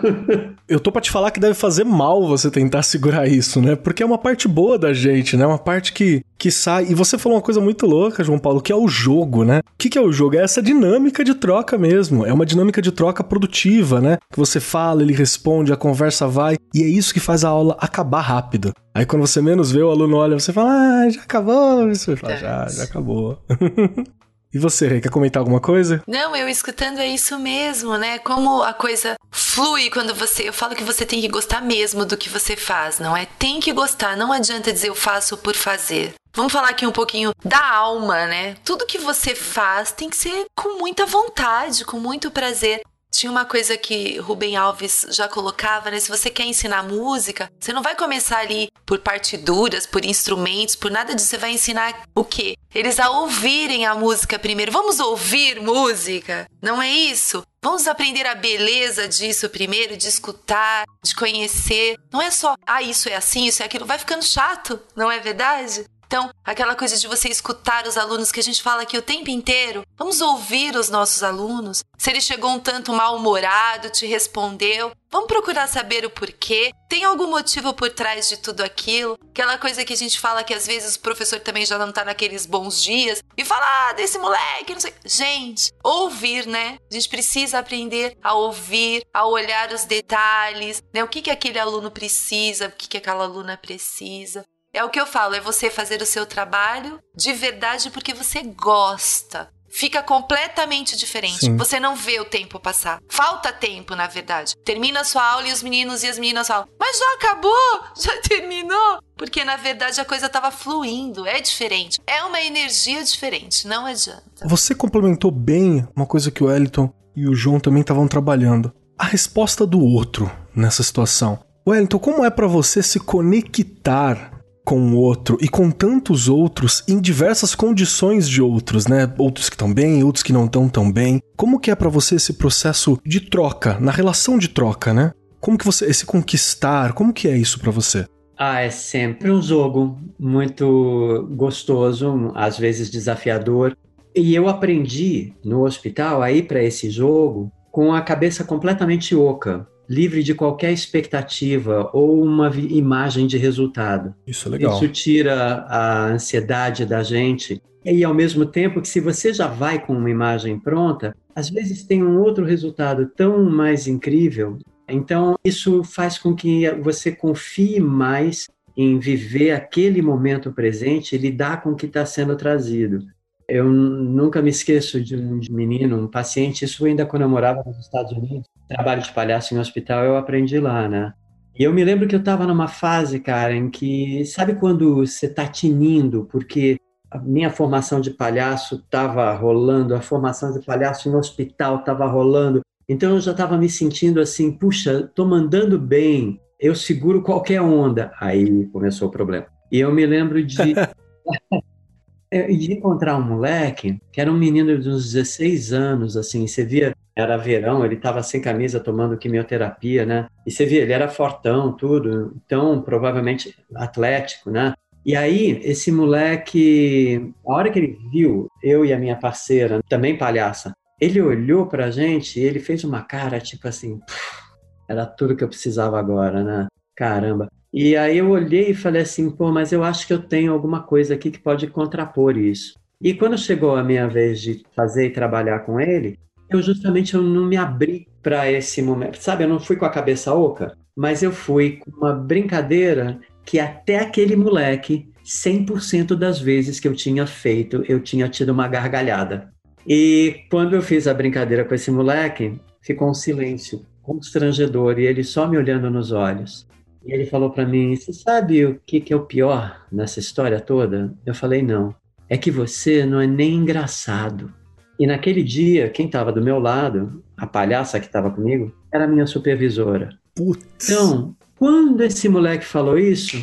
[SPEAKER 1] Eu tô pra te falar que deve fazer mal você tentar segurar isso, né? Porque é uma parte boa da gente, né? Uma parte que, que sai. E você falou uma coisa muito louca, João Paulo, que é o jogo, né? O que, que é o jogo? É essa dinâmica de troca mesmo. É uma dinâmica de troca produtiva, né? Que você fala, ele responde, a conversa vai. E é isso que faz a aula acabar rápido. Aí quando você menos vê, o aluno olha, você fala, ah, já acabou. Você fala, já, já acabou. E você, quer comentar alguma coisa?
[SPEAKER 2] Não, eu escutando é isso mesmo, né? Como a coisa flui quando você. Eu falo que você tem que gostar mesmo do que você faz, não é? Tem que gostar, não adianta dizer eu faço por fazer. Vamos falar aqui um pouquinho da alma, né? Tudo que você faz tem que ser com muita vontade, com muito prazer. Tinha uma coisa que Rubem Alves já colocava, né? Se você quer ensinar música, você não vai começar ali por partituras, por instrumentos, por nada disso. Você vai ensinar o quê? Eles a ouvirem a música primeiro. Vamos ouvir música? Não é isso? Vamos aprender a beleza disso primeiro, de escutar, de conhecer. Não é só, ah, isso é assim, isso é aquilo. Vai ficando chato, não é verdade? Então, aquela coisa de você escutar os alunos que a gente fala aqui o tempo inteiro, vamos ouvir os nossos alunos. Se ele chegou um tanto mal-humorado, te respondeu, vamos procurar saber o porquê. Tem algum motivo por trás de tudo aquilo? Aquela coisa que a gente fala que às vezes o professor também já não tá naqueles bons dias e fala ah, desse moleque, não sei. Gente, ouvir, né? A gente precisa aprender a ouvir, a olhar os detalhes, né? O que que aquele aluno precisa, o que que aquela aluna precisa. É o que eu falo, é você fazer o seu trabalho de verdade porque você gosta. Fica completamente diferente. Sim. Você não vê o tempo passar. Falta tempo, na verdade. Termina a sua aula e os meninos e as meninas falam: Mas já acabou? Já terminou? Porque na verdade a coisa estava fluindo. É diferente. É uma energia diferente. Não adianta.
[SPEAKER 1] Você complementou bem uma coisa que o Wellington e o João também estavam trabalhando. A resposta do outro nessa situação. Wellington, como é para você se conectar com o outro e com tantos outros em diversas condições de outros, né? Outros que estão bem, outros que não estão tão bem. Como que é para você esse processo de troca, na relação de troca, né? Como que você esse conquistar, como que é isso para você?
[SPEAKER 3] Ah, é sempre um jogo muito gostoso, às vezes desafiador. E eu aprendi no hospital a ir para esse jogo com a cabeça completamente oca livre de qualquer expectativa ou uma imagem de resultado.
[SPEAKER 1] Isso é legal.
[SPEAKER 3] Isso tira a ansiedade da gente. E ao mesmo tempo que se você já vai com uma imagem pronta, às vezes tem um outro resultado tão mais incrível. Então isso faz com que você confie mais em viver aquele momento presente e lidar com o que está sendo trazido. Eu nunca me esqueço de um menino, um paciente, isso ainda quando eu morava nos Estados Unidos, trabalho de palhaço em hospital, eu aprendi lá, né? E eu me lembro que eu estava numa fase, cara, em que, sabe quando você está tinindo, porque a minha formação de palhaço estava rolando, a formação de palhaço em hospital estava rolando, então eu já estava me sentindo assim, puxa, tô mandando bem, eu seguro qualquer onda. Aí começou o problema. E eu me lembro de de encontrar um moleque que era um menino de uns 16 anos, assim, você via, era verão, ele estava sem camisa tomando quimioterapia, né? E você via, ele era fortão, tudo, então provavelmente atlético, né? E aí, esse moleque, a hora que ele viu eu e a minha parceira, também palhaça, ele olhou pra gente e ele fez uma cara tipo assim, era tudo que eu precisava agora, né? Caramba. E aí eu olhei e falei assim, pô, mas eu acho que eu tenho alguma coisa aqui que pode contrapor isso. E quando chegou a minha vez de fazer e trabalhar com ele, eu justamente eu não me abri para esse momento. Sabe, eu não fui com a cabeça oca, mas eu fui com uma brincadeira que até aquele moleque, 100% das vezes que eu tinha feito, eu tinha tido uma gargalhada. E quando eu fiz a brincadeira com esse moleque, ficou um silêncio constrangedor e ele só me olhando nos olhos. E ele falou para mim: Você sabe o que, que é o pior nessa história toda? Eu falei: Não. É que você não é nem engraçado. E naquele dia, quem estava do meu lado, a palhaça que estava comigo, era a minha supervisora.
[SPEAKER 1] Putz.
[SPEAKER 3] Então, quando esse moleque falou isso,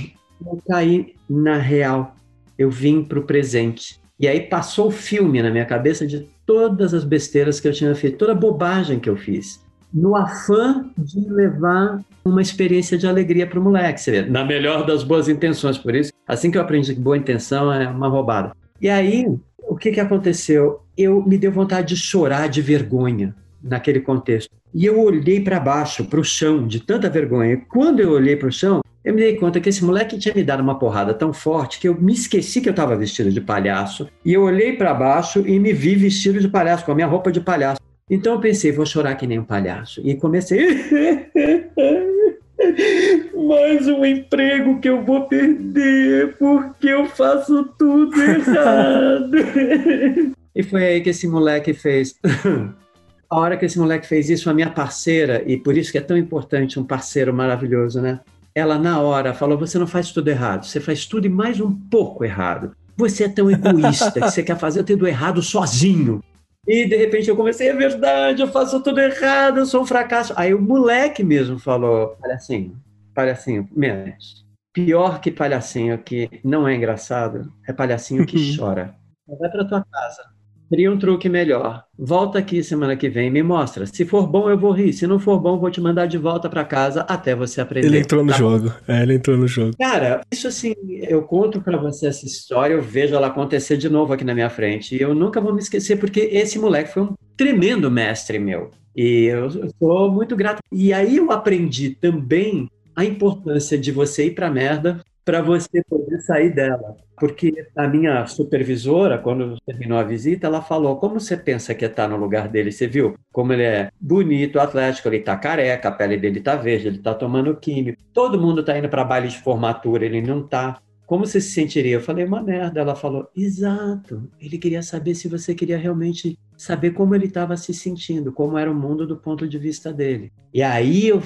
[SPEAKER 3] eu caí na real. Eu vim para o presente. E aí passou o filme na minha cabeça de todas as besteiras que eu tinha feito, toda a bobagem que eu fiz no afã de levar uma experiência de alegria para o moleque, vê, na melhor das boas intenções. Por isso, assim que eu aprendi que boa intenção é uma roubada. E aí, o que, que aconteceu? Eu me deu vontade de chorar de vergonha, naquele contexto. E eu olhei para baixo, para o chão, de tanta vergonha. Quando eu olhei para o chão, eu me dei conta que esse moleque tinha me dado uma porrada tão forte que eu me esqueci que eu estava vestido de palhaço. E eu olhei para baixo e me vi vestido de palhaço, com a minha roupa de palhaço. Então eu pensei, vou chorar que nem um palhaço. E comecei. Mais um emprego que eu vou perder porque eu faço tudo errado. e foi aí que esse moleque fez. A hora que esse moleque fez isso, a minha parceira, e por isso que é tão importante um parceiro maravilhoso, né? Ela, na hora, falou: Você não faz tudo errado, você faz tudo e mais um pouco errado. Você é tão egoísta que você quer fazer tudo errado sozinho. E de repente eu comecei, é verdade, eu faço tudo errado, eu sou um fracasso. Aí o moleque mesmo falou: palhacinho, palhacinho, menos. Pior que palhacinho que não é engraçado é palhacinho que uhum. chora. Vai para tua casa. Cria um truque melhor. Volta aqui semana que vem e me mostra. Se for bom, eu vou rir. Se não for bom, vou te mandar de volta para casa até você aprender.
[SPEAKER 1] Ele entrou no tá jogo. É, ele entrou no jogo.
[SPEAKER 3] Cara, isso assim, eu conto para você essa história, eu vejo ela acontecer de novo aqui na minha frente. E eu nunca vou me esquecer, porque esse moleque foi um tremendo mestre meu. E eu sou muito grato. E aí eu aprendi também a importância de você ir pra merda para você poder sair dela. Porque a minha supervisora, quando terminou a visita, ela falou: Como você pensa que está no lugar dele? Você viu como ele é bonito, atlético, ele está careca, a pele dele está verde, ele está tomando químico. Todo mundo está indo para baile de formatura, ele não está. Como você se sentiria? Eu falei, uma merda. Ela falou, exato. Ele queria saber se você queria realmente saber como ele estava se sentindo, como era o mundo do ponto de vista dele. E aí eu,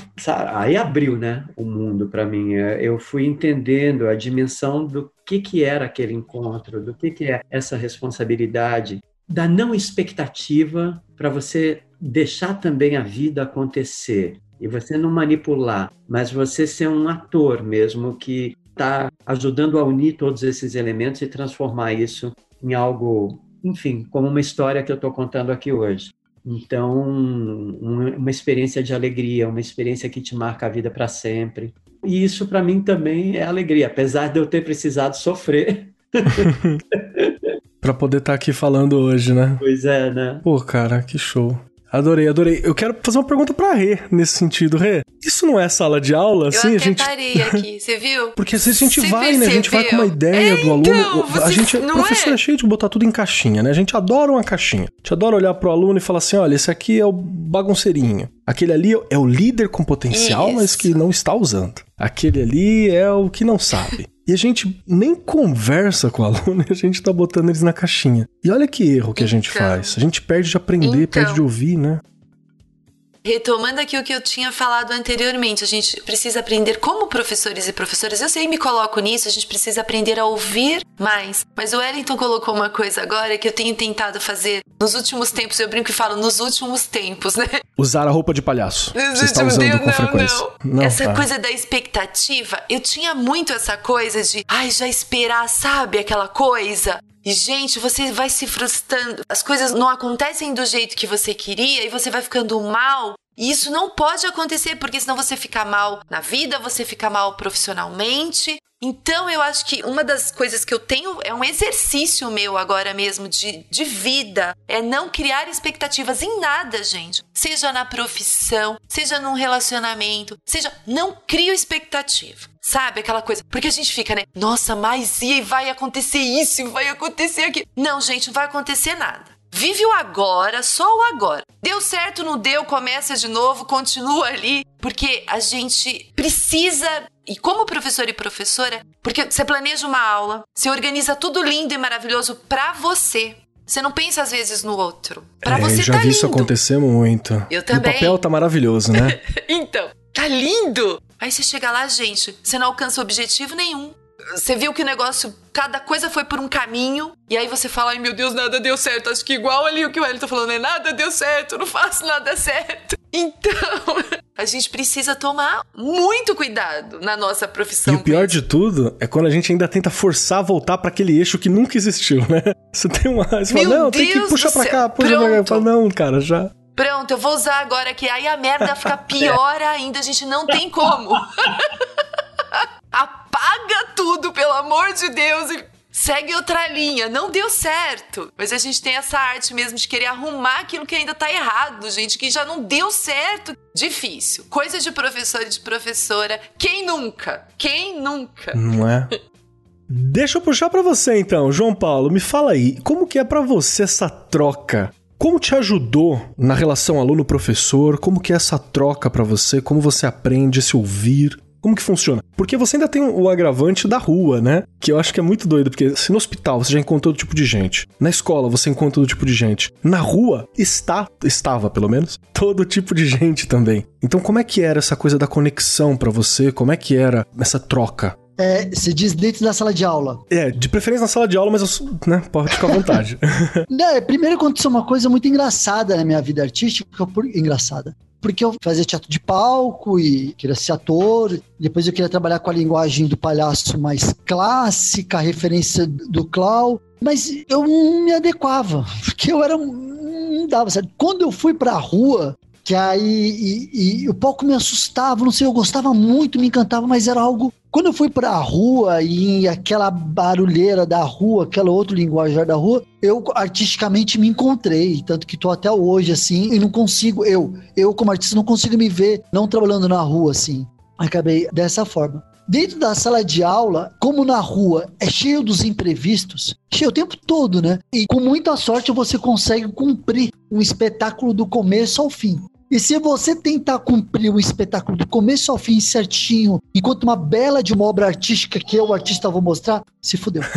[SPEAKER 3] aí abriu, né, o mundo para mim. Eu fui entendendo a dimensão do que que era aquele encontro, do que que é essa responsabilidade da não expectativa para você deixar também a vida acontecer e você não manipular, mas você ser um ator mesmo que está ajudando a unir todos esses elementos e transformar isso em algo, enfim, como uma história que eu estou contando aqui hoje. Então, uma experiência de alegria, uma experiência que te marca a vida para sempre. E isso para mim também é alegria, apesar de eu ter precisado sofrer.
[SPEAKER 1] para poder estar tá aqui falando hoje, né?
[SPEAKER 3] Pois é, né?
[SPEAKER 1] Pô, cara, que show. Adorei, adorei. Eu quero fazer uma pergunta pra Rê nesse sentido. Rê, isso não é sala de aula?
[SPEAKER 2] Eu
[SPEAKER 1] assim,
[SPEAKER 2] a
[SPEAKER 1] gente
[SPEAKER 2] aqui, você viu?
[SPEAKER 1] Porque às vezes a gente Você vai, né? A gente vai com uma ideia é, do aluno. Então, a gente, não professor é? é cheio de botar tudo em caixinha, né? A gente adora uma caixinha. A gente adora olhar pro aluno e falar assim: olha, esse aqui é o bagunceirinho. Aquele ali é o líder com potencial, isso. mas que não está usando. Aquele ali é o que não sabe. E a gente nem conversa com o aluno e a gente tá botando eles na caixinha. E olha que erro que a gente então. faz. A gente perde de aprender, então, perde de ouvir, né?
[SPEAKER 2] Retomando aqui o que eu tinha falado anteriormente, a gente precisa aprender como professores e professoras. Eu sei, me coloco nisso, a gente precisa aprender a ouvir mais. Mas o Wellington colocou uma coisa agora que eu tenho tentado fazer nos últimos tempos. Eu brinco e falo nos últimos tempos, né?
[SPEAKER 1] Usar a roupa de palhaço. Você está usando Deus, com não, frequência.
[SPEAKER 2] Não. não essa tá. coisa da expectativa, eu tinha muito essa coisa de, ai, já esperar, sabe? Aquela coisa. E, gente, você vai se frustrando. As coisas não acontecem do jeito que você queria e você vai ficando mal. E isso não pode acontecer, porque senão você fica mal na vida, você fica mal profissionalmente. Então, eu acho que uma das coisas que eu tenho é um exercício meu agora mesmo de, de vida. É não criar expectativas em nada, gente. Seja na profissão, seja num relacionamento, seja. Não crio expectativa. Sabe aquela coisa? Porque a gente fica, né? Nossa, mas e vai acontecer isso, vai acontecer aquilo. Não, gente, não vai acontecer nada. Vive o agora, só o agora. Deu certo, não deu, começa de novo, continua ali, porque a gente precisa e como professor e professora, porque você planeja uma aula, você organiza tudo lindo e maravilhoso para você. Você não pensa às vezes no outro. Para é, você
[SPEAKER 1] já
[SPEAKER 2] tá
[SPEAKER 1] vi
[SPEAKER 2] lindo.
[SPEAKER 1] isso acontecer muito.
[SPEAKER 2] Eu também.
[SPEAKER 1] O papel tá maravilhoso, né?
[SPEAKER 2] então, tá lindo. Aí você chega lá, gente, você não alcança objetivo nenhum. Você viu que o negócio, cada coisa foi por um caminho, e aí você fala, ai meu Deus, nada deu certo. Acho que igual ali o que o tá falando, é nada deu certo, não faço nada certo. Então, a gente precisa tomar muito cuidado na nossa profissão.
[SPEAKER 1] E o pior de tudo é quando a gente ainda tenta forçar a voltar para aquele eixo que nunca existiu, né? Você tem uma. Você fala, não, Deus tem que puxar pra cá, puxa Pronto. pra cá. Fala, não, cara, já.
[SPEAKER 2] Pronto, eu vou usar agora que aí a merda fica pior ainda, a gente não tem como. Apaga tudo, pelo amor de Deus, e segue outra linha, não deu certo. Mas a gente tem essa arte mesmo de querer arrumar aquilo que ainda tá errado, gente, que já não deu certo. Difícil. Coisa de professor e de professora. Quem nunca? Quem nunca?
[SPEAKER 1] Não é? Deixa eu puxar para você então, João Paulo. Me fala aí, como que é para você essa troca? Como te ajudou na relação aluno-professor? Como que é essa troca para você? Como você aprende a se ouvir? Como que funciona? Porque você ainda tem o agravante da rua, né? Que eu acho que é muito doido, porque se no hospital você já encontra todo tipo de gente, na escola você encontra todo tipo de gente, na rua está, estava pelo menos, todo tipo de gente também. Então como é que era essa coisa da conexão para você? Como é que era essa troca?
[SPEAKER 4] É, você diz dentro da sala de aula.
[SPEAKER 1] É, de preferência na sala de aula, mas eu, né, pode ficar à vontade.
[SPEAKER 4] é, primeiro aconteceu uma coisa muito engraçada na minha vida artística, por, engraçada porque eu fazia teatro de palco e queria ser ator. Depois eu queria trabalhar com a linguagem do palhaço mais clássica, a referência do clown. Mas eu não me adequava, porque eu era. Não dava certo. Quando eu fui pra rua, que aí e, e, o palco me assustava, não sei, eu gostava muito, me encantava, mas era algo. Quando eu fui para a rua e aquela barulheira da rua, aquela outra linguagem da rua, eu artisticamente me encontrei, tanto que tô até hoje assim e não consigo, eu, eu como artista não consigo me ver não trabalhando na rua assim. Acabei dessa forma. Dentro da sala de aula, como na rua é cheio dos imprevistos, cheio o tempo todo, né? E com muita sorte você consegue cumprir um espetáculo do começo ao fim. E se você tentar cumprir o espetáculo do começo ao fim certinho, enquanto uma bela de uma obra artística que eu, artista, vou mostrar, se fudeu.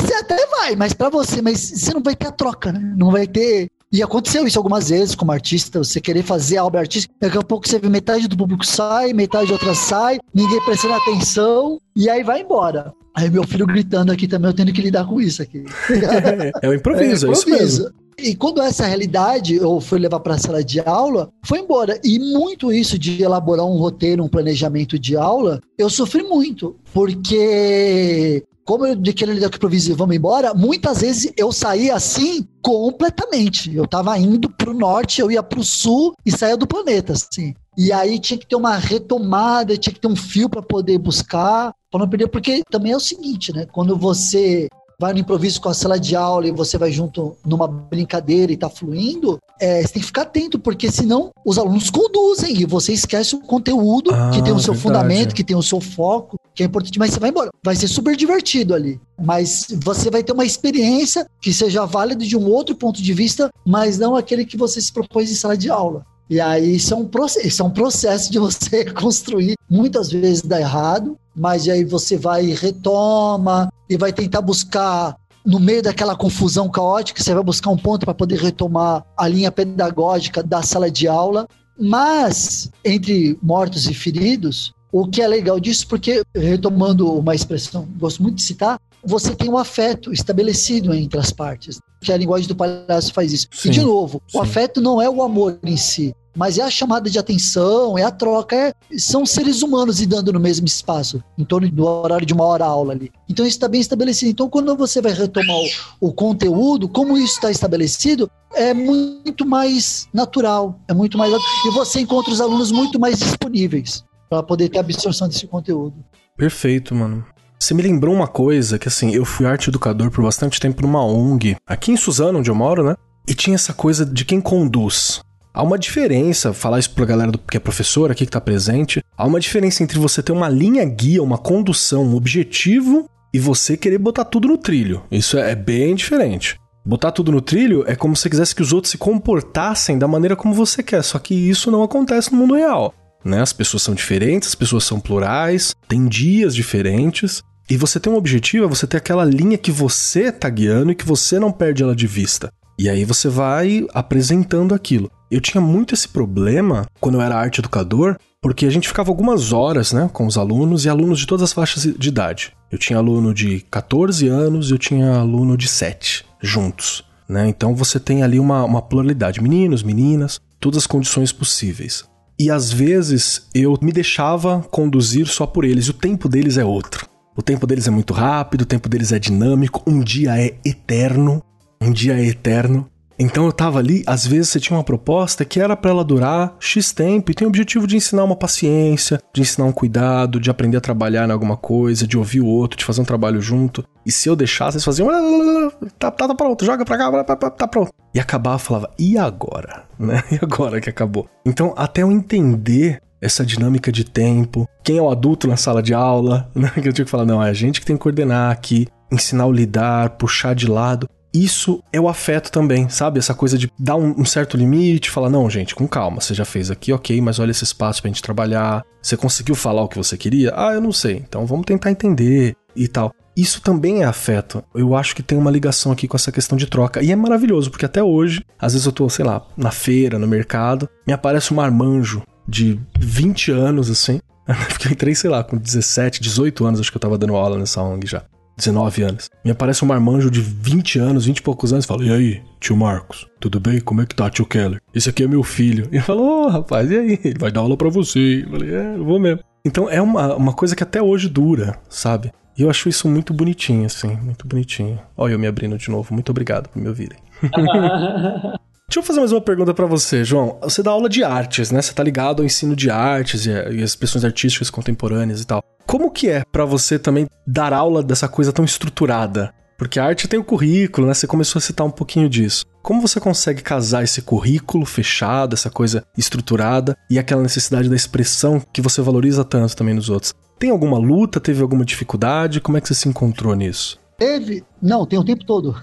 [SPEAKER 4] Você até vai, mas para você, mas você não vai ter a troca, né? Não vai ter. E aconteceu isso algumas vezes como artista, você querer fazer a obra artística, daqui a pouco você vê metade do público sai, metade outra sai, ninguém prestando atenção, e aí vai embora. Aí meu filho gritando aqui também, eu tendo que lidar com isso aqui.
[SPEAKER 1] é o improviso, é, é isso mesmo.
[SPEAKER 4] E quando essa realidade eu fui levar para a sala de aula, foi embora. E muito isso de elaborar um roteiro, um planejamento de aula, eu sofri muito, porque como eu de querer lidar o improviso vamos embora, muitas vezes eu saía assim completamente. Eu tava indo pro norte, eu ia pro sul e saía do planeta, assim. E aí tinha que ter uma retomada, tinha que ter um fio para poder buscar, para não perder, porque também é o seguinte, né? Quando você vai no improviso com a sala de aula e você vai junto numa brincadeira e tá fluindo, é, você tem que ficar atento, porque senão os alunos conduzem e você esquece o conteúdo ah, que tem o seu verdade. fundamento, que tem o seu foco, que é importante, mas você vai embora. Vai ser super divertido ali. Mas você vai ter uma experiência que seja válida de um outro ponto de vista, mas não aquele que você se propôs em sala de aula. E aí isso é um processo, isso é um processo de você construir. Muitas vezes dá errado, mas aí você vai e retoma e vai tentar buscar no meio daquela confusão caótica, você vai buscar um ponto para poder retomar a linha pedagógica da sala de aula. Mas entre mortos e feridos, o que é legal disso, porque retomando uma expressão, gosto muito de citar, você tem um afeto estabelecido entre as partes, que a linguagem do palhaço faz isso. Sim, e de novo, sim. o afeto não é o amor em si, mas é a chamada de atenção, é a troca, é, são seres humanos lidando no mesmo espaço, em torno do horário de uma hora aula ali. Então isso está bem estabelecido. Então quando você vai retomar o, o conteúdo, como isso está estabelecido, é muito mais natural, é muito mais e você encontra os alunos muito mais disponíveis para poder ter absorção desse conteúdo.
[SPEAKER 1] Perfeito, mano. Você me lembrou uma coisa que assim, eu fui arte educador por bastante tempo numa ONG, aqui em Suzano, onde eu moro, né? E tinha essa coisa de quem conduz. Há uma diferença, falar isso pra galera do, que é professora aqui que tá presente, há uma diferença entre você ter uma linha guia, uma condução, um objetivo e você querer botar tudo no trilho. Isso é, é bem diferente. Botar tudo no trilho é como se você quisesse que os outros se comportassem da maneira como você quer, só que isso não acontece no mundo real. Né? As pessoas são diferentes, as pessoas são plurais, tem dias diferentes. E você tem um objetivo, é você ter aquela linha que você tá guiando e que você não perde ela de vista. E aí você vai apresentando aquilo. Eu tinha muito esse problema quando eu era arte educador, porque a gente ficava algumas horas, né, com os alunos e alunos de todas as faixas de idade. Eu tinha aluno de 14 anos e eu tinha aluno de 7 juntos, né? Então você tem ali uma, uma pluralidade, meninos, meninas, todas as condições possíveis. E às vezes eu me deixava conduzir só por eles, e o tempo deles é outro. O tempo deles é muito rápido, o tempo deles é dinâmico, um dia é eterno, um dia é eterno. Então eu tava ali, às vezes você tinha uma proposta que era para ela durar X tempo e tem o objetivo de ensinar uma paciência, de ensinar um cuidado, de aprender a trabalhar em alguma coisa, de ouvir o outro, de fazer um trabalho junto. E se eu deixasse, eles faziam. Tá, tá, tá pronto, joga pra cá, tá pronto. E acabava, falava, e agora? Né? E agora que acabou? Então, até eu entender essa dinâmica de tempo, quem é o adulto na sala de aula, né? Que eu tinha que falar, não, é a gente que tem que coordenar aqui, ensinar o lidar, puxar de lado isso é o afeto também, sabe? Essa coisa de dar um, um, certo limite, falar, não, gente, com calma, você já fez aqui, ok, mas olha esse espaço pra gente trabalhar. Você conseguiu falar o que você queria? Ah, eu não sei, então vamos tentar entender e tal. Isso também é afeto. Eu acho que tem uma ligação aqui com essa questão de troca. E é maravilhoso, porque até hoje, às vezes eu tô, sei lá, na feira, no mercado, me aparece um marmanjo de 20 anos, assim. Porque eu entrei, sei lá, com 17, 18 anos, acho que eu tava dando aula nessa ONG já. 19 anos. Me aparece um marmanjo de 20 anos, 20 e poucos anos e fala: E aí, tio Marcos, tudo bem? Como é que tá, tio Keller? Esse aqui é meu filho. E eu falo: Ô, oh, rapaz, e aí? Ele vai dar aula pra você. Eu falei: É, eu vou mesmo. Então é uma, uma coisa que até hoje dura, sabe? E eu acho isso muito bonitinho, assim, muito bonitinho. Olha eu me abrindo de novo. Muito obrigado por me ouvirem. Deixa eu fazer mais uma pergunta para você, João. Você dá aula de artes, né? Você tá ligado ao ensino de artes e, e as expressões artísticas contemporâneas e tal. Como que é para você também dar aula dessa coisa tão estruturada? Porque a arte tem o currículo, né? Você começou a citar um pouquinho disso. Como você consegue casar esse currículo fechado, essa coisa estruturada e aquela necessidade da expressão que você valoriza tanto também nos outros? Tem alguma luta? Teve alguma dificuldade? Como é que você se encontrou nisso?
[SPEAKER 4] Teve. Não, tem o tempo todo.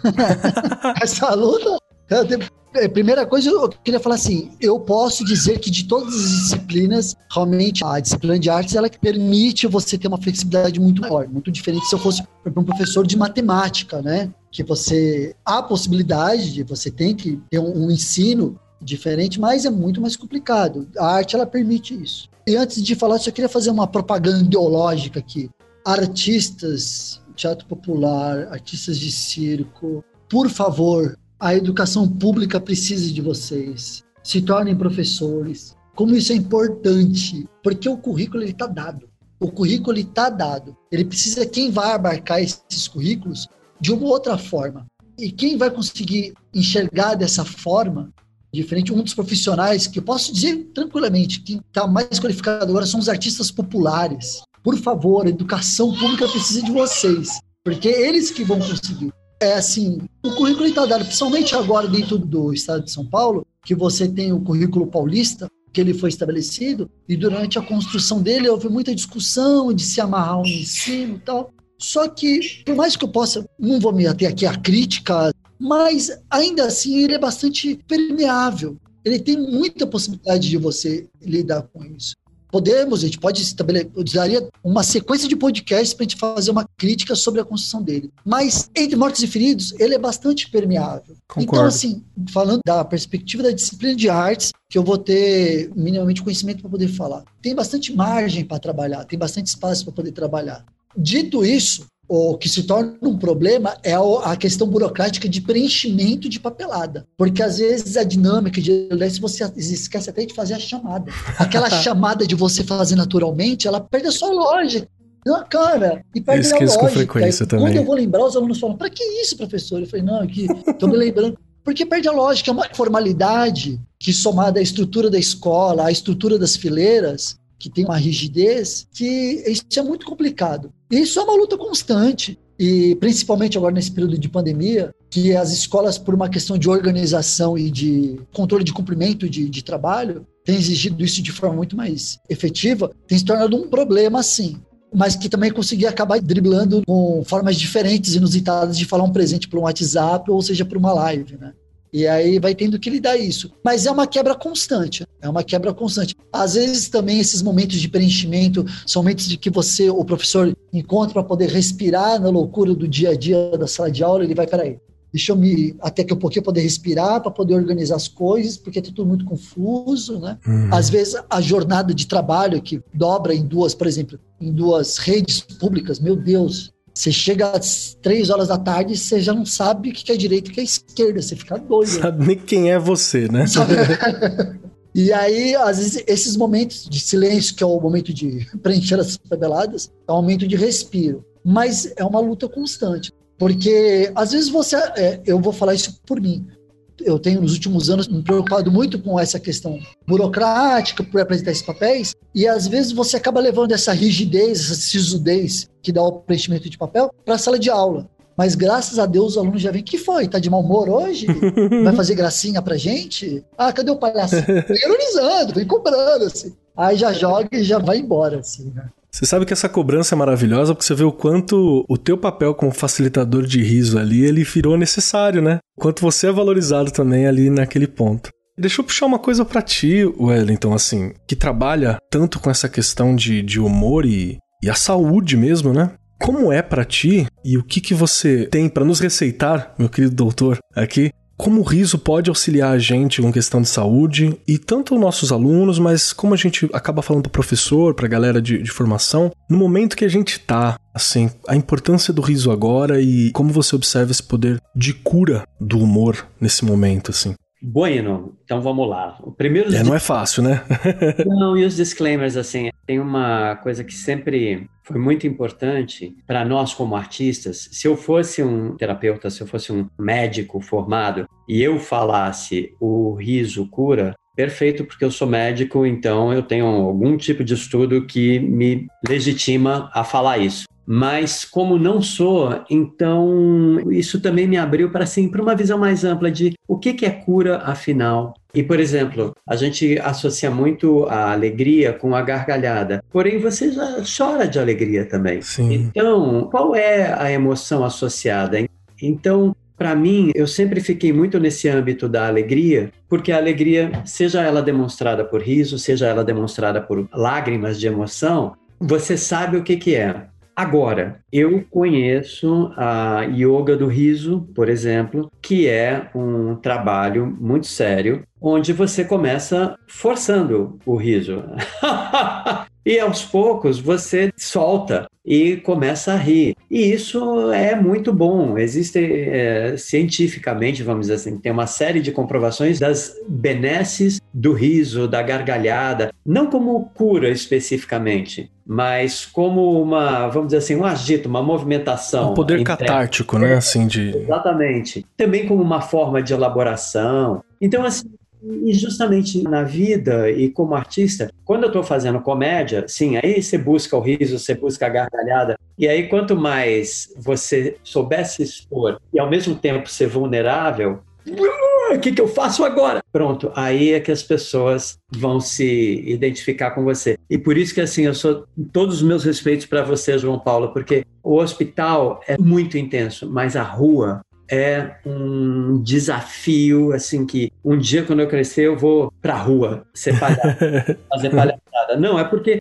[SPEAKER 4] essa luta. É, primeira coisa, eu queria falar assim, eu posso dizer que de todas as disciplinas, realmente a disciplina de artes, ela que permite você ter uma flexibilidade muito maior, muito diferente se eu fosse um professor de matemática, né? Que você, há possibilidade de você tem que ter um, um ensino diferente, mas é muito mais complicado. A arte, ela permite isso. E antes de falar, só queria fazer uma propaganda ideológica aqui. Artistas, teatro popular, artistas de circo, por favor, a educação pública precisa de vocês. Se tornem professores. Como isso é importante, porque o currículo está dado. O currículo está dado. Ele precisa quem vai abarcar esses currículos de uma outra forma. E quem vai conseguir enxergar dessa forma, diferente, um dos profissionais que eu posso dizer tranquilamente, que está mais qualificado agora são os artistas populares. Por favor, a educação pública precisa de vocês, porque é eles que vão conseguir é assim, o currículo está dado, principalmente agora dentro do estado de São Paulo, que você tem o currículo paulista, que ele foi estabelecido, e durante a construção dele houve muita discussão de se amarrar um ensino e tal. Só que, por mais que eu possa, não vou me ater aqui à crítica, mas ainda assim ele é bastante permeável. Ele tem muita possibilidade de você lidar com isso. Podemos, a gente pode estabelecer, eu daria uma sequência de podcasts para a gente fazer uma crítica sobre a construção dele. Mas, entre mortos e feridos, ele é bastante permeável. Concordo. Então, assim, falando da perspectiva da disciplina de artes, que eu vou ter minimamente conhecimento para poder falar. Tem bastante margem para trabalhar, tem bastante espaço para poder trabalhar. Dito isso, o que se torna um problema é a questão burocrática de preenchimento de papelada. Porque às vezes a dinâmica de você esquece até de fazer a chamada. Aquela chamada de você fazer naturalmente, ela perde a sua lógica. Não, cara, e perde eu a lógica. Com
[SPEAKER 1] frequência também.
[SPEAKER 4] Quando eu vou lembrar, os alunos falam: para que isso, professor? Eu falei: não, aqui, estou me lembrando. Porque perde a lógica, é uma formalidade que, somada à estrutura da escola, à estrutura das fileiras, que tem uma rigidez, que isso é muito complicado. Isso é uma luta constante. E principalmente agora nesse período de pandemia, que as escolas, por uma questão de organização e de controle de cumprimento de, de trabalho, têm exigido isso de forma muito mais efetiva, tem se tornado um problema, sim mas que também conseguia acabar driblando com formas diferentes, inusitadas de falar um presente por um WhatsApp ou seja por uma live, né? E aí vai tendo que lidar isso. Mas é uma quebra constante. É uma quebra constante. Às vezes também esses momentos de preenchimento são momentos de que você, o professor, encontra para poder respirar na loucura do dia a dia da sala de aula. Ele vai, peraí, deixa eu me. Até que um pouquinho poder respirar, para poder organizar as coisas, porque tá tudo muito confuso, né? Uhum. Às vezes a jornada de trabalho que dobra em duas, por exemplo, em duas redes públicas, meu Deus, você chega às três horas da tarde e você já não sabe o que é direita e o que é esquerda. Você fica doido.
[SPEAKER 1] Sabe nem quem é você, né?
[SPEAKER 4] e aí, às vezes, esses momentos de silêncio, que é o momento de preencher as tabeladas, é um momento de respiro. Mas é uma luta constante. Porque, às vezes, você. É, eu vou falar isso por mim. Eu tenho nos últimos anos me preocupado muito com essa questão burocrática por apresentar esses papéis, e às vezes você acaba levando essa rigidez, essa sisudez que dá o preenchimento de papel para a sala de aula. Mas graças a Deus os alunos já vêm. que foi? Tá de mau humor hoje? Vai fazer gracinha pra gente? Ah, cadê o palhaço? Vem ironizando, vem cobrando, assim. Aí já joga e já vai embora, assim, né?
[SPEAKER 1] Você sabe que essa cobrança é maravilhosa porque você vê o quanto o teu papel como facilitador de riso ali, ele virou necessário, né? O quanto você é valorizado também ali naquele ponto. Deixa eu puxar uma coisa para ti, Wellington, assim, que trabalha tanto com essa questão de, de humor e, e a saúde mesmo, né? Como é para ti e o que que você tem para nos receitar, meu querido doutor, aqui, como o riso pode auxiliar a gente com questão de saúde e tanto nossos alunos, mas como a gente acaba falando para o professor, para a galera de, de, formação, no momento que a gente tá, assim, a importância do riso agora e como você observa esse poder de cura do humor nesse momento, assim.
[SPEAKER 3] Bueno, então vamos lá. O primeiro
[SPEAKER 1] é, não é fácil, né?
[SPEAKER 3] não, e os disclaimers, assim, tem uma coisa que sempre foi muito importante para nós como artistas. Se eu fosse um terapeuta, se eu fosse um médico formado e eu falasse o riso cura, perfeito, porque eu sou médico, então eu tenho algum tipo de estudo que me legitima a falar isso mas como não sou, então isso também me abriu para assim, para uma visão mais ampla de o que, que é cura afinal. E, por exemplo, a gente associa muito a alegria com a gargalhada, porém você já chora de alegria também.
[SPEAKER 1] Sim.
[SPEAKER 3] Então, qual é a emoção associada? Então, para mim, eu sempre fiquei muito nesse âmbito da alegria, porque a alegria, seja ela demonstrada por riso, seja ela demonstrada por lágrimas de emoção, você sabe o que, que é. Agora, eu conheço a yoga do riso, por exemplo, que é um trabalho muito sério, onde você começa forçando o riso. e aos poucos você solta e começa a rir. E isso é muito bom. Existe é, cientificamente, vamos dizer assim, tem uma série de comprovações das benesses do riso, da gargalhada, não como cura especificamente, mas como uma, vamos dizer assim, um agito, uma movimentação.
[SPEAKER 1] Um poder catártico, né? Assim, de...
[SPEAKER 3] Exatamente. Também como uma forma de elaboração. Então, assim, e justamente na vida e como artista, quando eu estou fazendo comédia, sim, aí você busca o riso, você busca a gargalhada. E aí, quanto mais você soubesse expor e ao mesmo tempo ser vulnerável, o que, que eu faço agora? Pronto, aí é que as pessoas vão se identificar com você. E por isso que, assim, eu sou todos os meus respeitos para você, João Paulo, porque o hospital é muito intenso, mas a rua é um desafio, assim, que um dia quando eu crescer eu vou pra rua ser palhaço, fazer palhaçada. Não, é porque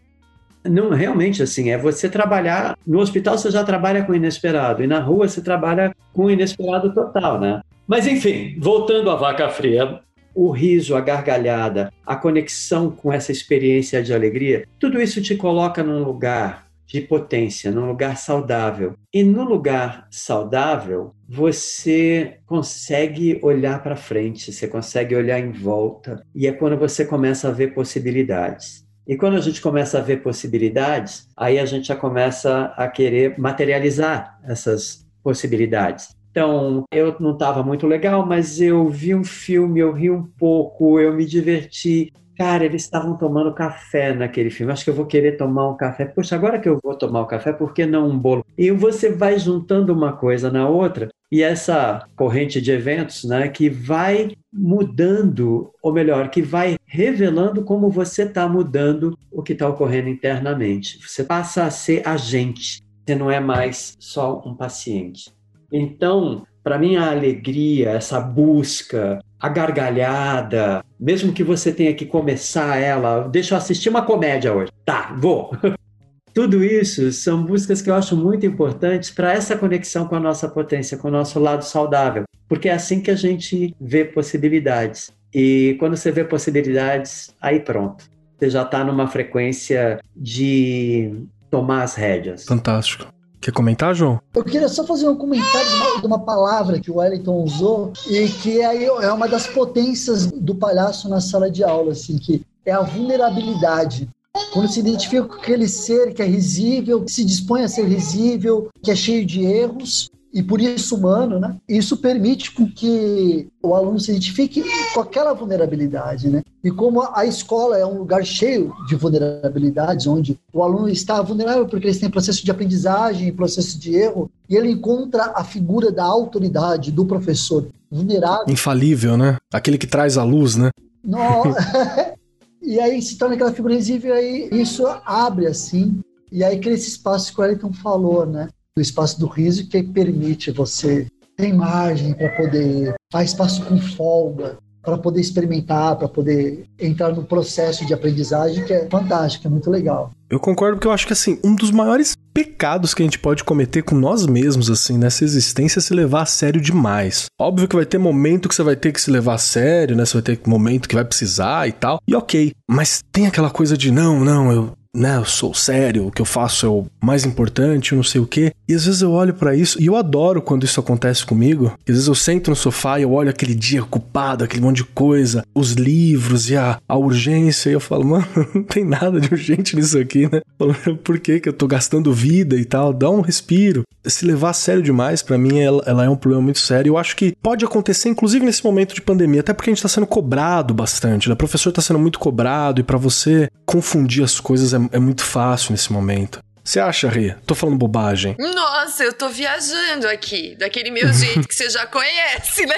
[SPEAKER 3] não, realmente, assim, é você trabalhar. No hospital você já trabalha com inesperado, e na rua você trabalha com inesperado total, né? Mas, enfim, voltando à vaca fria, o riso, a gargalhada, a conexão com essa experiência de alegria, tudo isso te coloca num lugar de potência, num lugar saudável. E no lugar saudável, você consegue olhar para frente, você consegue olhar em volta, e é quando você começa a ver possibilidades. E quando a gente começa a ver possibilidades, aí a gente já começa a querer materializar essas possibilidades. Então, eu não estava muito legal, mas eu vi um filme, eu ri um pouco, eu me diverti, Cara, eles estavam tomando café naquele filme. Acho que eu vou querer tomar um café. Poxa, agora que eu vou tomar o um café, por que não um bolo? E você vai juntando uma coisa na outra e essa corrente de eventos, né, que vai mudando, ou melhor, que vai revelando como você está mudando o que está ocorrendo internamente. Você passa a ser agente. Você não é mais só um paciente. Então, para mim, a alegria, essa busca, a gargalhada, mesmo que você tenha que começar ela, deixa eu assistir uma comédia hoje. Tá, vou. Tudo isso são buscas que eu acho muito importantes para essa conexão com a nossa potência, com o nosso lado saudável, porque é assim que a gente vê possibilidades. E quando você vê possibilidades, aí pronto. Você já está numa frequência de tomar as rédeas.
[SPEAKER 1] Fantástico. Quer comentar, João?
[SPEAKER 4] Eu queria só fazer um comentário de uma, palavra que o Wellington usou e que é, é uma das potências do palhaço na sala de aula, assim, que é a vulnerabilidade. Quando se identifica com aquele ser que é risível, que se dispõe a ser risível, que é cheio de erros, e por isso humano, né? Isso permite com que o aluno se identifique com aquela vulnerabilidade, né? E como a escola é um lugar cheio de vulnerabilidades, onde o aluno está vulnerável porque ele tem processo de aprendizagem, processo de erro, e ele encontra a figura da autoridade do professor vulnerável.
[SPEAKER 1] Infalível, né? Aquele que traz a luz, né?
[SPEAKER 4] Não, e aí se torna aquela figura invisível, e aí isso abre assim, e aí cria esse espaço que o Wellington falou, né? Do espaço do riso que permite você ter margem para poder faz espaço com folga, para poder experimentar, para poder entrar no processo de aprendizagem que é fantástico, é muito legal.
[SPEAKER 1] Eu concordo porque eu acho que assim, um dos maiores pecados que a gente pode cometer com nós mesmos assim nessa existência é se levar a sério demais. Óbvio que vai ter momento que você vai ter que se levar a sério, né? Você vai ter momento que vai precisar e tal. E OK, mas tem aquela coisa de não, não, eu né, eu sou sério, o que eu faço é o mais importante, eu não sei o quê. E às vezes eu olho para isso e eu adoro quando isso acontece comigo. às vezes eu sento no sofá e eu olho aquele dia ocupado, aquele monte de coisa, os livros e a, a urgência, e eu falo, mano, não tem nada de urgente nisso aqui, né? Por que que eu tô gastando vida e tal? Dá um respiro. Se levar a sério demais, para mim, ela, ela, é um problema muito sério. Eu acho que pode acontecer, inclusive nesse momento de pandemia, até porque a gente tá sendo cobrado bastante, né? O professor tá sendo muito cobrado e para você confundir as coisas é, é muito fácil nesse momento. Você acha, Rê? Tô falando bobagem.
[SPEAKER 2] Nossa, eu tô viajando aqui, daquele meu jeito que você já conhece, né?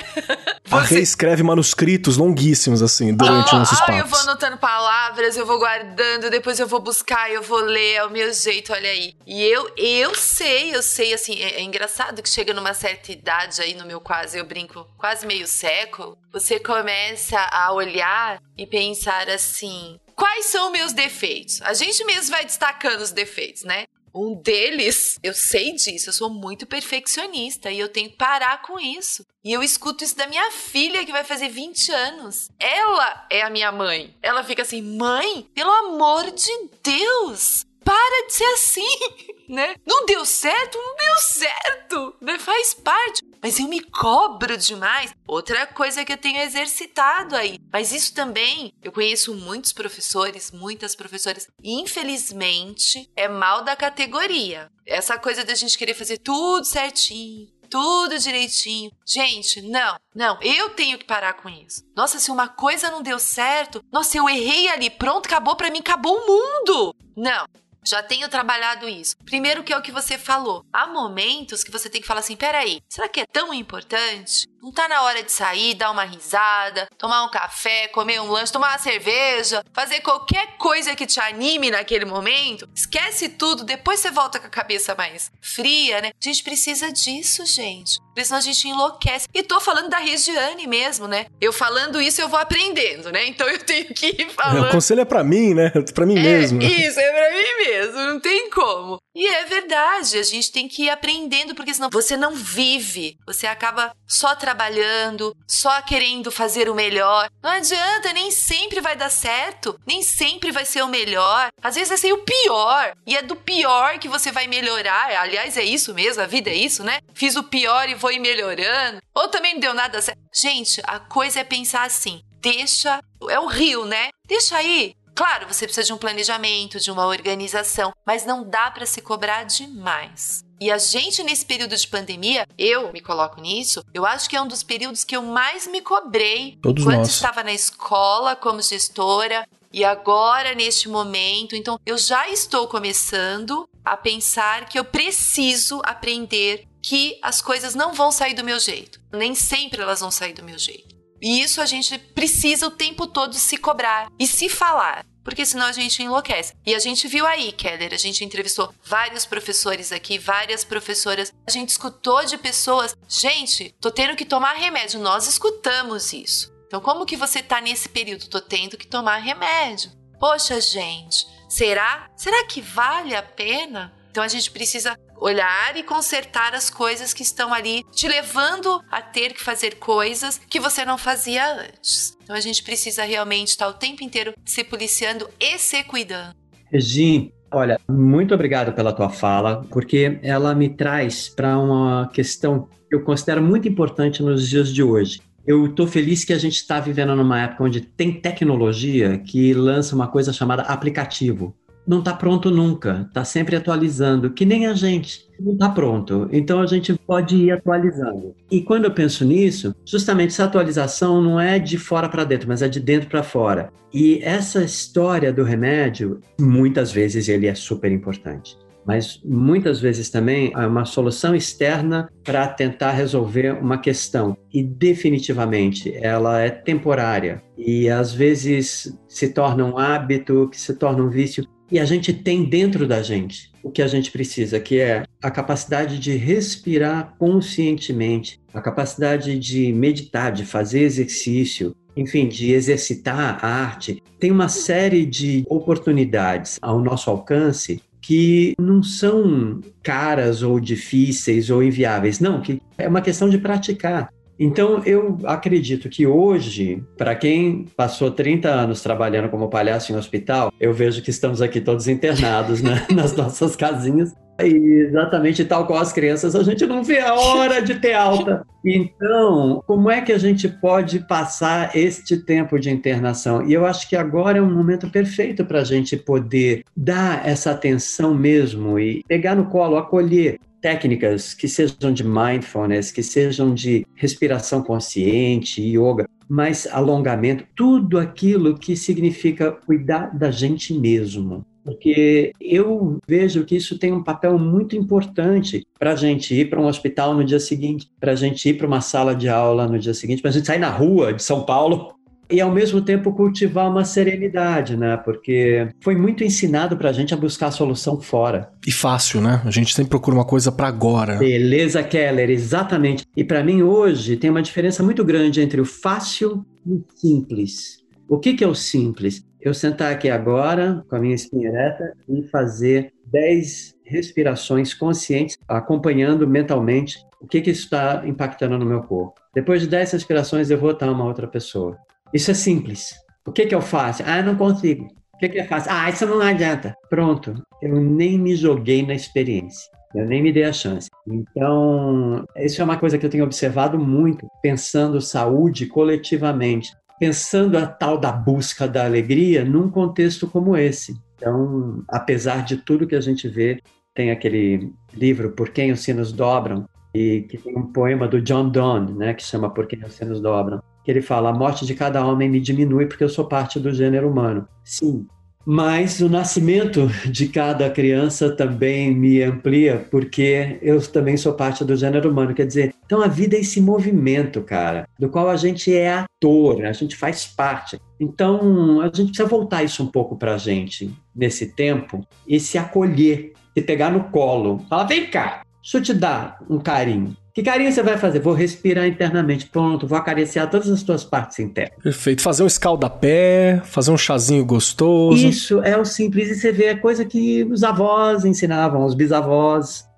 [SPEAKER 1] Você... A Rê escreve manuscritos longuíssimos, assim, durante oh, nossos oh, papos.
[SPEAKER 2] Eu vou anotando palavras, eu vou guardando, depois eu vou buscar, eu vou ler, é o meu jeito, olha aí. E eu, eu sei, eu sei, assim, é, é engraçado que chega numa certa idade aí, no meu quase, eu brinco, quase meio século, você começa a olhar e pensar assim, Quais são meus defeitos? A gente mesmo vai destacando os defeitos, né? Um deles, eu sei disso, eu sou muito perfeccionista e eu tenho que parar com isso. E eu escuto isso da minha filha que vai fazer 20 anos. Ela é a minha mãe. Ela fica assim: "Mãe, pelo amor de Deus, para de ser assim, né? Não deu certo, não deu certo, né? Faz parte. Mas eu me cobro demais. Outra coisa que eu tenho exercitado aí. Mas isso também, eu conheço muitos professores, muitas professoras, infelizmente é mal da categoria. Essa coisa da gente querer fazer tudo certinho, tudo direitinho. Gente, não, não, eu tenho que parar com isso. Nossa, se uma coisa não deu certo, nossa, eu errei ali, pronto, acabou para mim, acabou o mundo. Não, já tenho trabalhado isso. Primeiro que é o que você falou. Há momentos que você tem que falar assim: peraí, será que é tão importante? Não tá na hora de sair, dar uma risada, tomar um café, comer um lanche, tomar uma cerveja, fazer qualquer coisa que te anime naquele momento? Esquece tudo, depois você volta com a cabeça mais fria, né? A gente precisa disso, gente. Porque senão a gente enlouquece. E tô falando da Regiane mesmo, né? Eu falando isso, eu vou aprendendo, né? Então eu tenho que ir falando.
[SPEAKER 1] O conselho é pra mim, né? Pra mim
[SPEAKER 2] é,
[SPEAKER 1] mesmo.
[SPEAKER 2] Isso, é pra mim mesmo. Não tem como. E é verdade, a gente tem que ir aprendendo, porque senão você não vive. Você acaba só trabalhando, só querendo fazer o melhor. Não adianta, nem sempre vai dar certo, nem sempre vai ser o melhor. Às vezes vai ser o pior. E é do pior que você vai melhorar. Aliás, é isso mesmo, a vida é isso, né? Fiz o pior e vou ir melhorando. Ou também não deu nada certo. Gente, a coisa é pensar assim: deixa. É o rio, né? Deixa aí, Claro, você precisa de um planejamento, de uma organização, mas não dá para se cobrar demais. E a gente, nesse período de pandemia, eu me coloco nisso, eu acho que é um dos períodos que eu mais me cobrei.
[SPEAKER 1] Todos
[SPEAKER 2] quando
[SPEAKER 1] nós.
[SPEAKER 2] estava na escola como gestora e agora neste momento. Então, eu já estou começando a pensar que eu preciso aprender que as coisas não vão sair do meu jeito. Nem sempre elas vão sair do meu jeito. E isso a gente precisa o tempo todo se cobrar e se falar porque senão a gente enlouquece. E a gente viu aí, Keller, a gente entrevistou vários professores aqui, várias professoras, a gente escutou de pessoas, gente, tô tendo que tomar remédio, nós escutamos isso. Então, como que você tá nesse período? Tô tendo que tomar remédio. Poxa, gente, será? Será que vale a pena? Então a gente precisa olhar e consertar as coisas que estão ali te levando a ter que fazer coisas que você não fazia antes. Então a gente precisa realmente estar o tempo inteiro se policiando e se cuidando.
[SPEAKER 3] Regi, olha, muito obrigado pela tua fala, porque ela me traz para uma questão que eu considero muito importante nos dias de hoje. Eu estou feliz que a gente está vivendo numa época onde tem tecnologia que lança uma coisa chamada aplicativo não está pronto nunca, está sempre atualizando, que nem a gente não está pronto. Então a gente pode ir atualizando. E quando eu penso nisso, justamente essa atualização não é de fora para dentro, mas é de dentro para fora. E essa história do remédio, muitas vezes ele é super importante mas muitas vezes também é uma solução externa para tentar resolver uma questão. E definitivamente ela é temporária e às vezes se torna um hábito, que se torna um vício. E a gente tem dentro da gente o que a gente precisa, que é a capacidade de respirar conscientemente, a capacidade de meditar, de fazer exercício, enfim, de exercitar a arte. Tem uma série de oportunidades ao nosso alcance que não são caras ou difíceis ou inviáveis, não, que é uma questão de praticar. Então, eu acredito que hoje, para quem passou 30 anos trabalhando como palhaço em hospital, eu vejo que estamos aqui todos internados né, nas nossas casinhas. E exatamente tal qual as crianças, a gente não vê a hora de ter alta. Então, como é que a gente pode passar este tempo de internação? E eu acho que agora é um momento perfeito para a gente poder dar essa atenção mesmo e pegar no colo, acolher técnicas que sejam de mindfulness, que sejam de respiração consciente, yoga, mais alongamento, tudo aquilo que significa cuidar da gente mesmo. Porque eu vejo que isso tem um papel muito importante para a gente ir para um hospital no dia seguinte, para a gente ir para uma sala de aula no dia seguinte, para a gente sair na rua de São Paulo e ao mesmo tempo cultivar uma serenidade, né? Porque foi muito ensinado para a gente a buscar a solução fora.
[SPEAKER 1] E fácil, né? A gente sempre procura uma coisa para agora.
[SPEAKER 3] Beleza, Keller, exatamente. E para mim hoje tem uma diferença muito grande entre o fácil e o simples. O que, que é o simples? Eu sentar aqui agora com a minha espinha ereta e fazer 10 respirações conscientes, acompanhando mentalmente o que, que está impactando no meu corpo. Depois de 10 respirações, eu vou estar uma outra pessoa. Isso é simples. O que, que eu faço? Ah, eu não consigo. O que, que é fácil? Ah, isso não adianta. Pronto. Eu nem me joguei na experiência. Eu nem me dei a chance. Então, isso é uma coisa que eu tenho observado muito, pensando saúde coletivamente, pensando a tal da busca da alegria num contexto como esse. Então, apesar de tudo que a gente vê, tem aquele livro Por Quem os Sinos Dobram, e que tem um poema do John Donne, né, que chama Por Quem os Sinos Dobram que ele fala: a morte de cada homem me diminui porque eu sou parte do gênero humano. Sim, mas o nascimento de cada criança também me amplia, porque eu também sou parte do gênero humano. Quer dizer, então a vida é esse movimento, cara, do qual a gente é ator, a gente faz parte. Então a gente precisa voltar isso um pouco para a gente nesse tempo e se acolher, se pegar no colo. Fala, vem cá, deixa eu te dar um carinho. Que carinho você vai fazer? Vou respirar internamente. Pronto, vou acariciar todas as tuas partes internas.
[SPEAKER 1] Perfeito. Fazer um escaldapé, fazer um chazinho gostoso.
[SPEAKER 3] Isso é o simples e você vê a coisa que os avós ensinavam, os bisavós.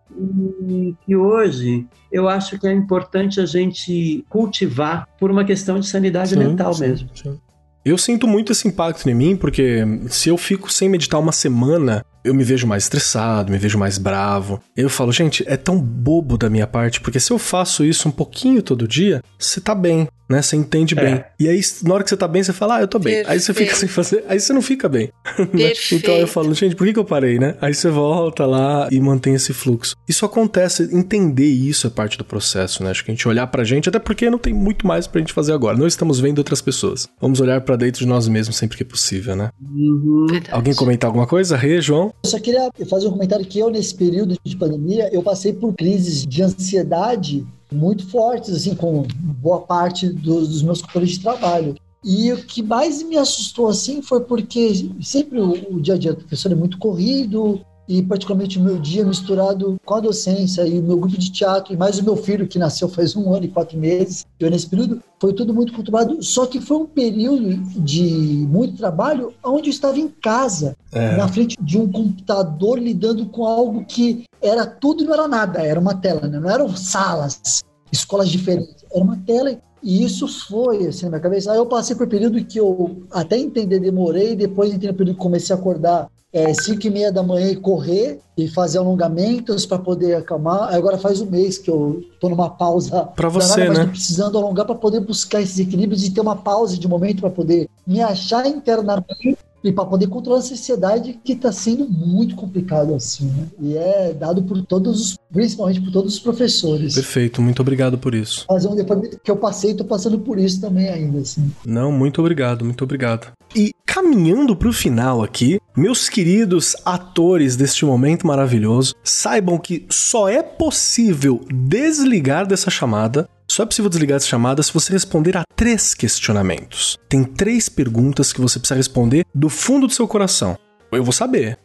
[SPEAKER 3] E que hoje eu acho que é importante a gente cultivar por uma questão de sanidade sim, mental sim, mesmo. Sim.
[SPEAKER 1] Eu sinto muito esse impacto em mim, porque se eu fico sem meditar uma semana, eu me vejo mais estressado, me vejo mais bravo. Eu falo, gente, é tão bobo da minha parte, porque se eu faço isso um pouquinho todo dia, você tá bem, né? Você entende é. bem. E aí, na hora que você tá bem, você fala, ah, eu tô bem. Perfeito. Aí você fica sem fazer, aí você não fica bem. Né? então eu falo, gente, por que, que eu parei, né? Aí você volta lá e mantém esse fluxo. Isso acontece, entender isso é parte do processo, né? Acho que a gente olhar pra gente, até porque não tem muito mais pra gente fazer agora. Não estamos vendo outras pessoas. Vamos olhar para dentro de nós mesmos sempre que possível, né? Uhum. Alguém comentar alguma coisa? Rê, João?
[SPEAKER 4] Eu só queria fazer um comentário que eu, nesse período de pandemia, eu passei por crises de ansiedade muito fortes, assim, com boa parte dos, dos meus companheiros de trabalho. E o que mais me assustou, assim, foi porque sempre o, o dia a dia do professor é muito corrido, e particularmente o meu dia misturado com a docência e o meu grupo de teatro, e mais o meu filho que nasceu faz um ano e quatro meses, eu nesse período, foi tudo muito conturbado, só que foi um período de muito trabalho onde eu estava em casa, é. na frente de um computador, lidando com algo que era tudo e não era nada, era uma tela, né? não eram salas, escolas diferentes, era uma tela e isso foi assim na minha cabeça. Aí eu passei por um período que eu até entender demorei, depois entrei no período que comecei a acordar é, 5 e meia da manhã e correr e fazer alongamentos para poder acalmar. Agora faz um mês que eu tô numa pausa.
[SPEAKER 1] Para você, né?
[SPEAKER 4] precisando alongar para poder buscar esses equilíbrios e ter uma pausa de momento para poder me achar internamente e para poder controlar a sociedade que está sendo muito complicado assim, né? E é dado por todos os, principalmente por todos os professores.
[SPEAKER 1] Perfeito, muito obrigado por isso.
[SPEAKER 4] Fazer um depoimento que eu passei, tô passando por isso também ainda, assim.
[SPEAKER 1] Não, muito obrigado, muito obrigado. E caminhando para o final aqui, meus queridos atores deste momento maravilhoso, saibam que só é possível desligar dessa chamada só é possível desligar essa chamada se você responder a três questionamentos. Tem três perguntas que você precisa responder do fundo do seu coração. Eu vou saber.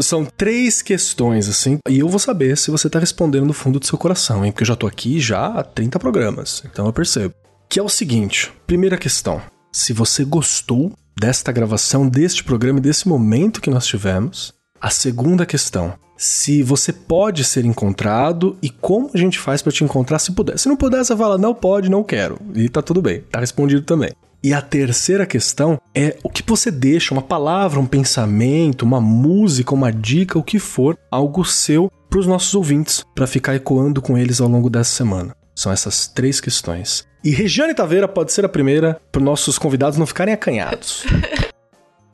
[SPEAKER 1] São três questões, assim, e eu vou saber se você tá respondendo do fundo do seu coração, hein? Porque eu já tô aqui já há 30 programas, então eu percebo. Que é o seguinte: primeira questão. Se você gostou desta gravação, deste programa e desse momento que nós tivemos. A segunda questão: se você pode ser encontrado e como a gente faz para te encontrar se puder. Se não puder, você fala, não pode, não quero. E tá tudo bem, tá respondido também. E a terceira questão é o que você deixa, uma palavra, um pensamento, uma música, uma dica, o que for, algo seu para os nossos ouvintes, para ficar ecoando com eles ao longo dessa semana. São essas três questões. E Regiane Taveira pode ser a primeira para nossos convidados não ficarem acanhados.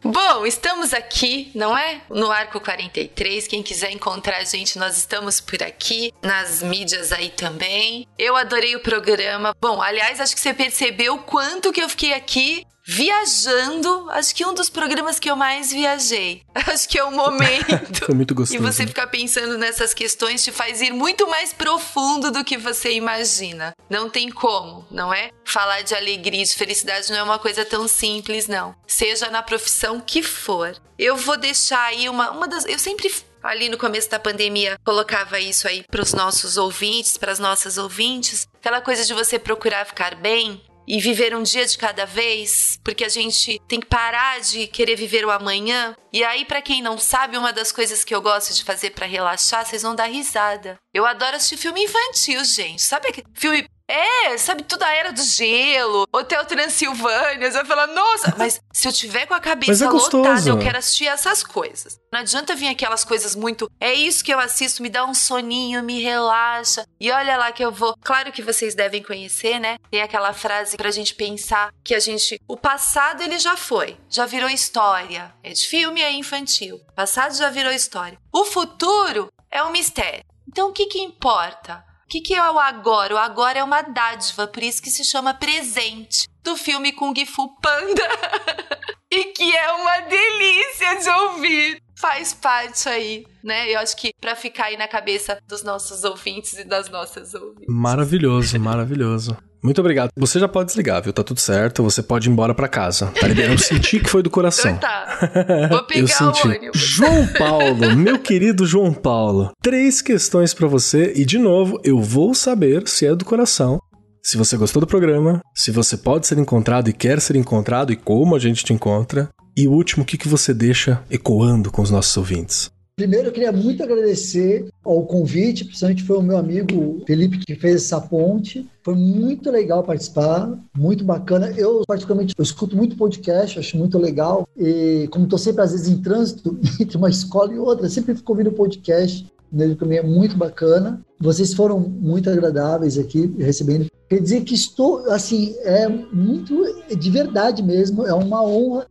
[SPEAKER 2] Bom, estamos aqui, não é? No Arco 43. Quem quiser encontrar a gente, nós estamos por aqui, nas mídias aí também. Eu adorei o programa. Bom, aliás, acho que você percebeu quanto que eu fiquei aqui viajando, acho que um dos programas que eu mais viajei. Acho que é o momento.
[SPEAKER 1] Foi muito gostoso.
[SPEAKER 2] E você ficar pensando nessas questões te faz ir muito mais profundo do que você imagina. Não tem como, não é? Falar de alegria, de felicidade não é uma coisa tão simples, não. Seja na profissão que for. Eu vou deixar aí uma, uma das. Eu sempre ali no começo da pandemia colocava isso aí para os nossos ouvintes, para as nossas ouvintes, aquela coisa de você procurar ficar bem, e viver um dia de cada vez, porque a gente tem que parar de querer viver o amanhã. E aí, para quem não sabe, uma das coisas que eu gosto de fazer para relaxar, vocês vão dar risada. Eu adoro assistir filme infantil, gente. Sabe que filme é, sabe, toda a era do gelo, Hotel Transilvânia, você vai falar, nossa, mas se eu tiver com a cabeça é lotada, eu quero assistir essas coisas. Não adianta vir aquelas coisas muito, é isso que eu assisto, me dá um soninho, me relaxa. E olha lá que eu vou. Claro que vocês devem conhecer, né? Tem aquela frase pra gente pensar que a gente, o passado ele já foi, já virou história. É de filme, é infantil. O passado já virou história. O futuro é um mistério. Então o que que importa? O que, que é o agora? O agora é uma dádiva, por isso que se chama presente do filme Kung Fu Panda. e que é uma delícia de ouvir. Faz parte aí, né? Eu acho que para ficar aí na cabeça dos nossos ouvintes e das nossas ouvintes.
[SPEAKER 1] Maravilhoso, maravilhoso. Muito obrigado. Você já pode desligar, viu? Tá tudo certo. Você pode ir embora para casa. Tá liberado. Eu senti que foi do coração.
[SPEAKER 2] Então tá. Vou pegar
[SPEAKER 1] Eu senti.
[SPEAKER 2] o ônibus.
[SPEAKER 1] João Paulo, meu querido João Paulo. Três questões para você e de novo, eu vou saber se é do coração. Se você gostou do programa, se você pode ser encontrado e quer ser encontrado e como a gente te encontra. E o último, o que, que você deixa ecoando com os nossos ouvintes?
[SPEAKER 4] Primeiro, eu queria muito agradecer ao convite, principalmente foi o meu amigo Felipe que fez essa ponte. Foi muito legal participar, muito bacana. Eu, particularmente, eu escuto muito podcast, acho muito legal. E como estou sempre, às vezes, em trânsito, entre uma escola e outra, sempre fico ouvindo podcast. Nele também é muito bacana. Vocês foram muito agradáveis aqui, recebendo. Quer dizer que estou, assim, é muito, de verdade mesmo, é uma honra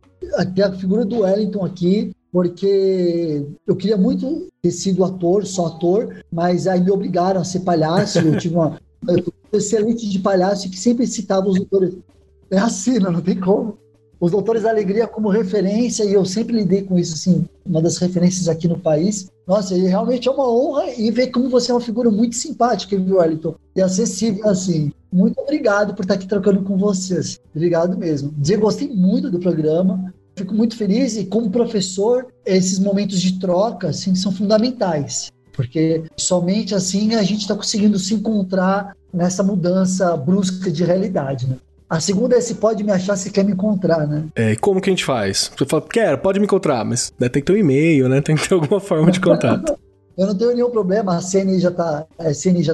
[SPEAKER 4] ter a figura do Wellington aqui, porque eu queria muito ter sido ator, só ator, mas aí me obrigaram a ser palhaço. Eu tive uma excelente de palhaço que sempre citava os doutores. É assim, não, não tem como. Os doutores da alegria como referência, e eu sempre lidei com isso, assim, uma das referências aqui no país. Nossa, e realmente é uma honra e ver como você é uma figura muito simpática, viu, Wellington? E acessível, assim. Muito obrigado por estar aqui trocando com vocês. Obrigado mesmo. Dizer, gostei muito do programa. Fico muito feliz e, como professor, esses momentos de troca assim, são fundamentais, porque somente assim a gente está conseguindo se encontrar nessa mudança brusca de realidade. Né? A segunda é se pode me achar se quer me encontrar, né?
[SPEAKER 1] É, como que a gente faz? Você fala, quero, pode me encontrar, mas né, tem que ter um e-mail, né? Tem que ter alguma forma de contato.
[SPEAKER 4] Eu não tenho nenhum problema, a CNI já está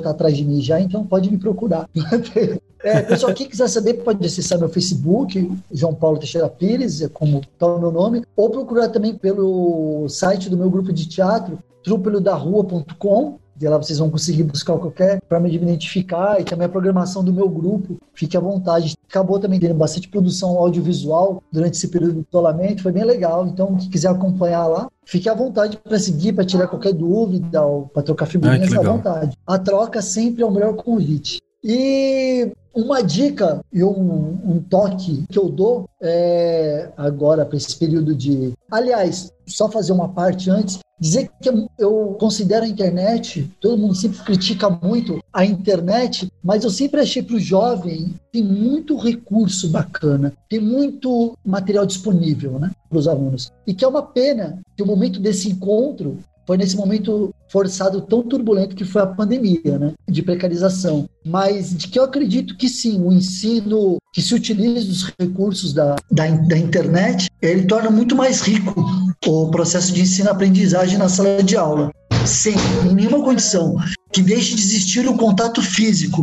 [SPEAKER 4] tá atrás de mim já, então pode me procurar. É, pessoal, quem quiser saber pode acessar meu Facebook, João Paulo Teixeira Pires, é como está o meu nome, ou procurar também pelo site do meu grupo de teatro, trupelodarrua.com, E lá vocês vão conseguir buscar qualquer forma de me identificar e também a programação do meu grupo. Fique à vontade. Acabou também tendo bastante produção audiovisual durante esse período de isolamento, foi bem legal. Então, quem quiser acompanhar lá, fique à vontade para seguir, para tirar qualquer dúvida ou para trocar figurinhas à vontade. A troca sempre é o melhor convite. E uma dica e um, um, toque que eu dou é agora para esse período de. Aliás, só fazer uma parte antes, dizer que eu considero a internet, todo mundo sempre critica muito a internet, mas eu sempre achei para o jovem tem muito recurso bacana, tem muito material disponível né, para os alunos. E que é uma pena que o momento desse encontro foi nesse momento forçado tão turbulento que foi a pandemia, né, de precarização. Mas de que eu acredito que sim, o ensino que se utiliza dos recursos da, da, da internet, ele torna muito mais rico o processo de ensino-aprendizagem na sala de aula. Sem em nenhuma condição que deixe de existir o contato físico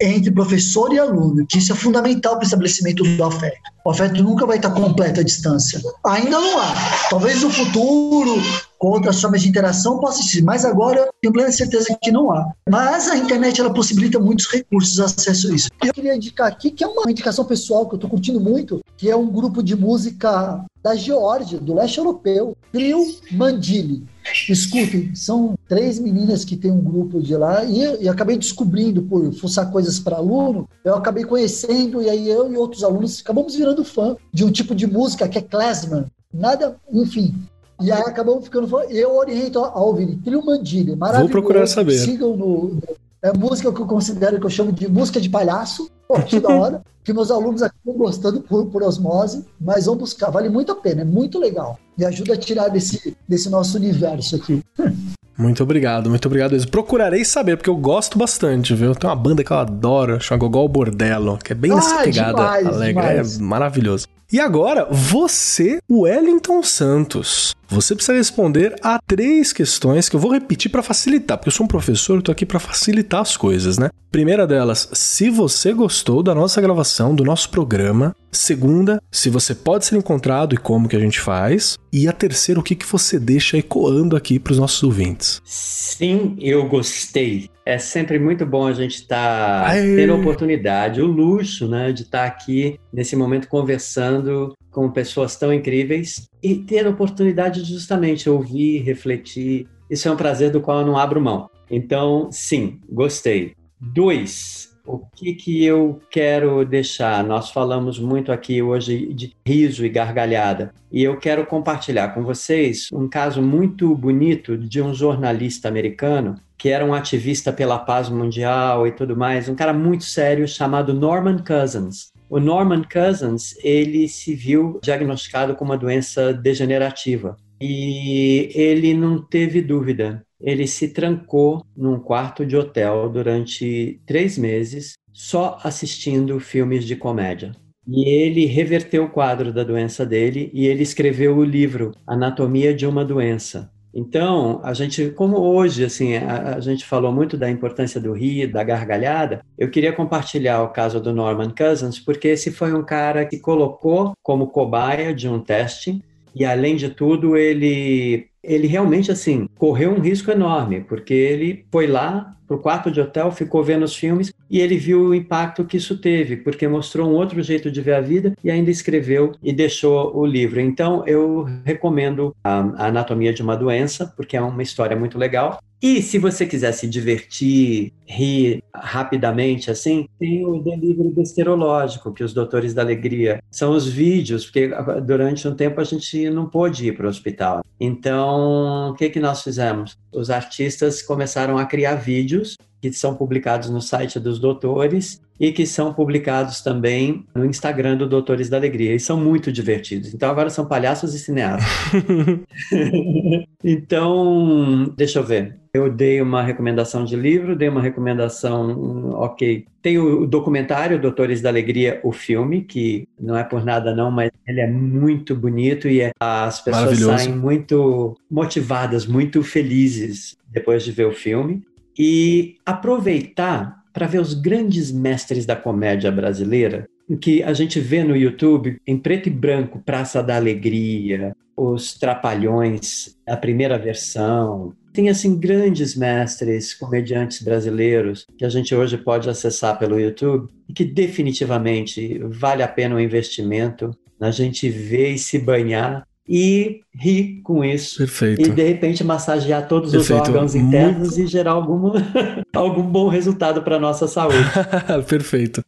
[SPEAKER 4] entre professor e aluno, que isso é fundamental para o estabelecimento do afeto. O afeto nunca vai estar completo à distância. Ainda não há. Talvez no futuro, com outras formas de interação, possa existir, mas agora tenho plena certeza que não há. Mas a internet ela possibilita muitos recursos acesso a isso. Eu queria indicar aqui, que é uma indicação pessoal que eu estou curtindo muito, que é um grupo de música da Geórgia, do leste europeu, Trio Mandili. Escutem, são três meninas que têm um grupo de lá e, e acabei descobrindo por fuçar coisas para aluno, eu acabei conhecendo e aí eu e outros alunos acabamos virando fã de um tipo de música que é klezmer. Nada, enfim. E aí acabamos ficando fã. Eu oriento a ouvir Trio Mandília, maravilhoso.
[SPEAKER 1] Vou procurar saber.
[SPEAKER 4] Sigam no, é música que eu considero que eu chamo de música de palhaço. Que da hora. que meus alunos acabam gostando por, por osmose, mas vão buscar. Vale muito a pena, é muito legal. E ajuda a tirar desse, desse nosso universo aqui.
[SPEAKER 1] Muito obrigado, muito obrigado mesmo. Procurarei saber, porque eu gosto bastante, viu? Tem uma banda que eu adoro, chama Gogol Bordello, que é bem nessa ah, pegada demais, alegre, demais. é maravilhoso. E agora, você, Wellington Santos. Você precisa responder a três questões que eu vou repetir para facilitar, porque eu sou um professor, eu tô aqui para facilitar as coisas, né? Primeira delas, se você gostou da nossa gravação, do nosso programa. Segunda, se você pode ser encontrado e como que a gente faz. E a terceira, o que, que você deixa ecoando aqui para os nossos ouvintes.
[SPEAKER 3] Sim, eu gostei. É sempre muito bom a gente estar tá tendo a oportunidade, o luxo, né, de estar tá aqui nesse momento conversando com pessoas tão incríveis e ter a oportunidade de justamente ouvir, refletir. Isso é um prazer do qual eu não abro mão. Então, sim, gostei. Dois, o que, que eu quero deixar? Nós falamos muito aqui hoje de riso e gargalhada, e eu quero compartilhar com vocês um caso muito bonito de um jornalista americano que era um ativista pela paz mundial e tudo mais, um cara muito sério chamado Norman Cousins. O Norman Cousins, ele se viu diagnosticado com uma doença degenerativa e ele não teve dúvida. Ele se trancou num quarto de hotel durante três meses, só assistindo filmes de comédia. E ele reverteu o quadro da doença dele e ele escreveu o livro Anatomia de uma Doença. Então, a gente, como hoje, assim, a, a, gente falou muito da importância do rir, da gargalhada, eu queria compartilhar o caso do Norman Cousins, porque esse foi um cara que colocou como cobaia de um teste e, além de tudo, ele ele realmente assim correu um risco enorme, porque ele foi lá para o quarto de hotel, ficou vendo os filmes e ele viu o impacto que isso teve, porque mostrou um outro jeito de ver a vida e ainda escreveu e deixou o livro. Então eu recomendo a, Anatomia de uma Doença, porque é uma história muito legal. E se você quiser se divertir, rir rapidamente, assim, tem o delírio besterológico, que os doutores da alegria são os vídeos, porque durante um tempo a gente não pôde ir para o hospital. Então, o que, que nós fizemos? Os artistas começaram a criar vídeos que são publicados no site dos doutores e que são publicados também no Instagram do Doutores da Alegria. E são muito divertidos. Então agora são palhaços e cineastas. então, deixa eu ver. Eu dei uma recomendação de livro, dei uma recomendação, ok. Tem o documentário Doutores da Alegria, o filme, que não é por nada não, mas ele é muito bonito e é, as pessoas saem muito motivadas, muito felizes depois de ver o filme e aproveitar para ver os grandes mestres da comédia brasileira, que a gente vê no YouTube em preto e branco, Praça da Alegria, os Trapalhões, a primeira versão, Tem, assim, grandes mestres, comediantes brasileiros, que a gente hoje pode acessar pelo YouTube, e que definitivamente vale a pena o investimento na gente ver e se banhar e rir com isso.
[SPEAKER 1] Perfeito.
[SPEAKER 3] E de repente massagear todos
[SPEAKER 1] Perfeito.
[SPEAKER 3] os órgãos
[SPEAKER 1] Muito-
[SPEAKER 3] internos e gerar algum, algum bom resultado para nossa saúde.
[SPEAKER 1] Perfeito.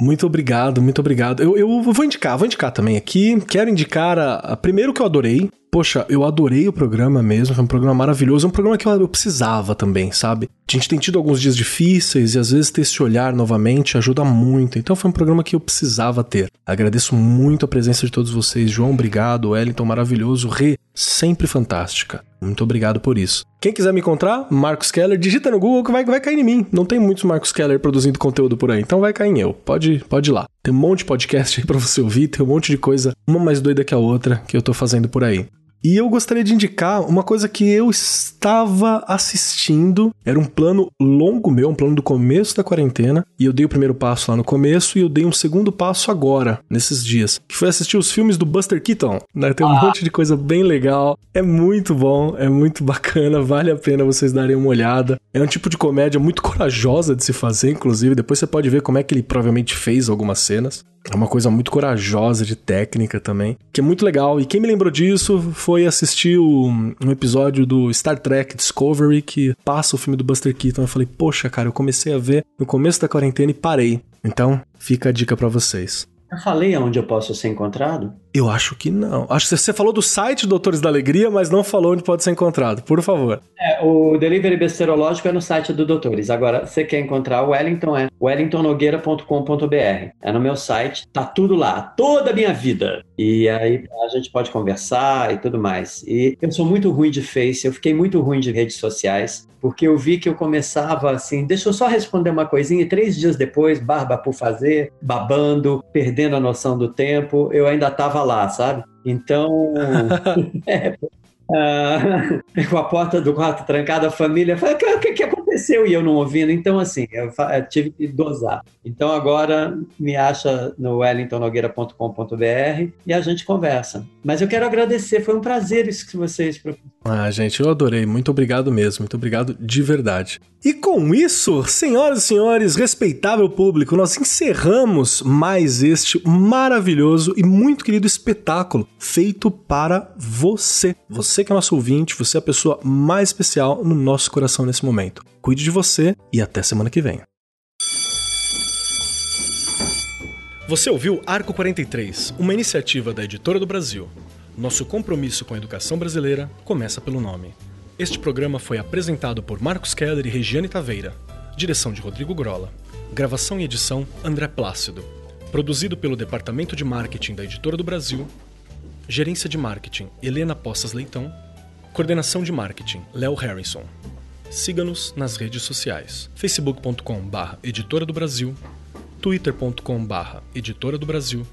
[SPEAKER 1] Muito obrigado, muito obrigado. Eu, eu vou indicar, vou indicar também aqui. Quero indicar a, a- primeiro que eu adorei. Poxa, eu adorei o programa mesmo, foi um programa maravilhoso, é um programa que eu, eu precisava também, sabe? A gente tem tido alguns dias difíceis e às vezes ter esse olhar novamente ajuda muito. Então foi um programa que eu precisava ter. Agradeço muito a presença de todos vocês. João, obrigado. Wellington, maravilhoso. Rê, sempre fantástica. Muito obrigado por isso. Quem quiser me encontrar, Marcos Keller, digita no Google que vai, vai cair em mim. Não tem muitos Marcos Keller produzindo conteúdo por aí, então vai cair em eu. Pode, pode ir lá. Tem um monte de podcast aí pra você ouvir, tem um monte de coisa, uma mais doida que a outra, que eu tô fazendo por aí. E eu gostaria de indicar uma coisa que eu estava assistindo. Era um plano longo meu, um plano do começo da quarentena. E eu dei o primeiro passo lá no começo e eu dei um segundo passo agora, nesses dias. Que foi assistir os filmes do Buster Keaton. Né? Tem um monte de coisa bem legal. É muito bom, é muito bacana, vale a pena vocês darem uma olhada. É um tipo de comédia muito corajosa de se fazer, inclusive. Depois você pode ver como é que ele provavelmente fez algumas cenas. É uma coisa muito corajosa de técnica também, que é muito legal. E quem me lembrou disso foi assistir o- um episódio do Star Trek Discovery que passa o filme do Buster Keaton. Eu falei, poxa, cara, eu comecei a ver no começo da quarentena e parei. Então, fica a dica pra vocês.
[SPEAKER 3] Eu falei aonde eu posso ser encontrado?
[SPEAKER 1] Eu acho que não. Acho que você falou do site Doutores da Alegria, mas não falou onde pode ser encontrado. Por favor.
[SPEAKER 3] É, o Delivery Besterológico é no site do Doutores. Agora, você quer encontrar o Wellington, é wellingtonnogueira.com.br. É no meu site, tá tudo lá, toda a minha vida. E aí a gente pode conversar e tudo mais. E eu sou muito ruim de Face, eu fiquei muito ruim de redes sociais, porque eu vi que eu começava assim, deixa eu só responder uma coisinha, e três dias depois, barba por fazer, babando, perdendo a noção do tempo, eu ainda tava lá, sabe? Então, é, ah, com a porta do quarto trancada, a família fala: o que, que, que aconteceu? E eu não ouvindo. Então, assim, eu, eu tive que dosar. Então, agora me acha no wellingtonnogueira.com.br e a gente conversa. Mas eu quero agradecer, foi um prazer isso que vocês.
[SPEAKER 1] Ah, gente, eu adorei. Muito obrigado mesmo. Muito obrigado de verdade. E com isso, senhoras e senhores, respeitável público, nós encerramos mais este maravilhoso e muito querido espetáculo feito para você. Você que é nosso ouvinte, você é a pessoa mais especial no nosso coração nesse momento. Cuide de você e até semana que vem. Você ouviu Arco 43, uma iniciativa da Editora do Brasil. Nosso compromisso com a educação brasileira começa pelo nome. Este programa foi apresentado por Marcos Keller e Regiane Taveira. Direção de Rodrigo Grola. Gravação e edição André Plácido. Produzido pelo Departamento de Marketing da Editora do Brasil. Gerência de Marketing Helena Poças Leitão. Coordenação de Marketing Léo Harrison. Siga-nos nas redes sociais: facebook.com/barra Editora do Brasil, twitter.com/barra Editora do Brasil,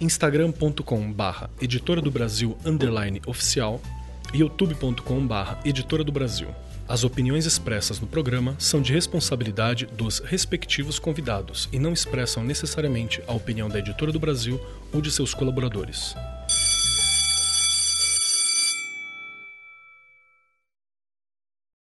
[SPEAKER 1] instagram.com/barra Editora do Brasil underline oficial e youtube.com/barra Editora do Brasil. As opiniões expressas no programa são de responsabilidade dos respectivos convidados e não expressam necessariamente a opinião da Editora do Brasil ou de seus colaboradores.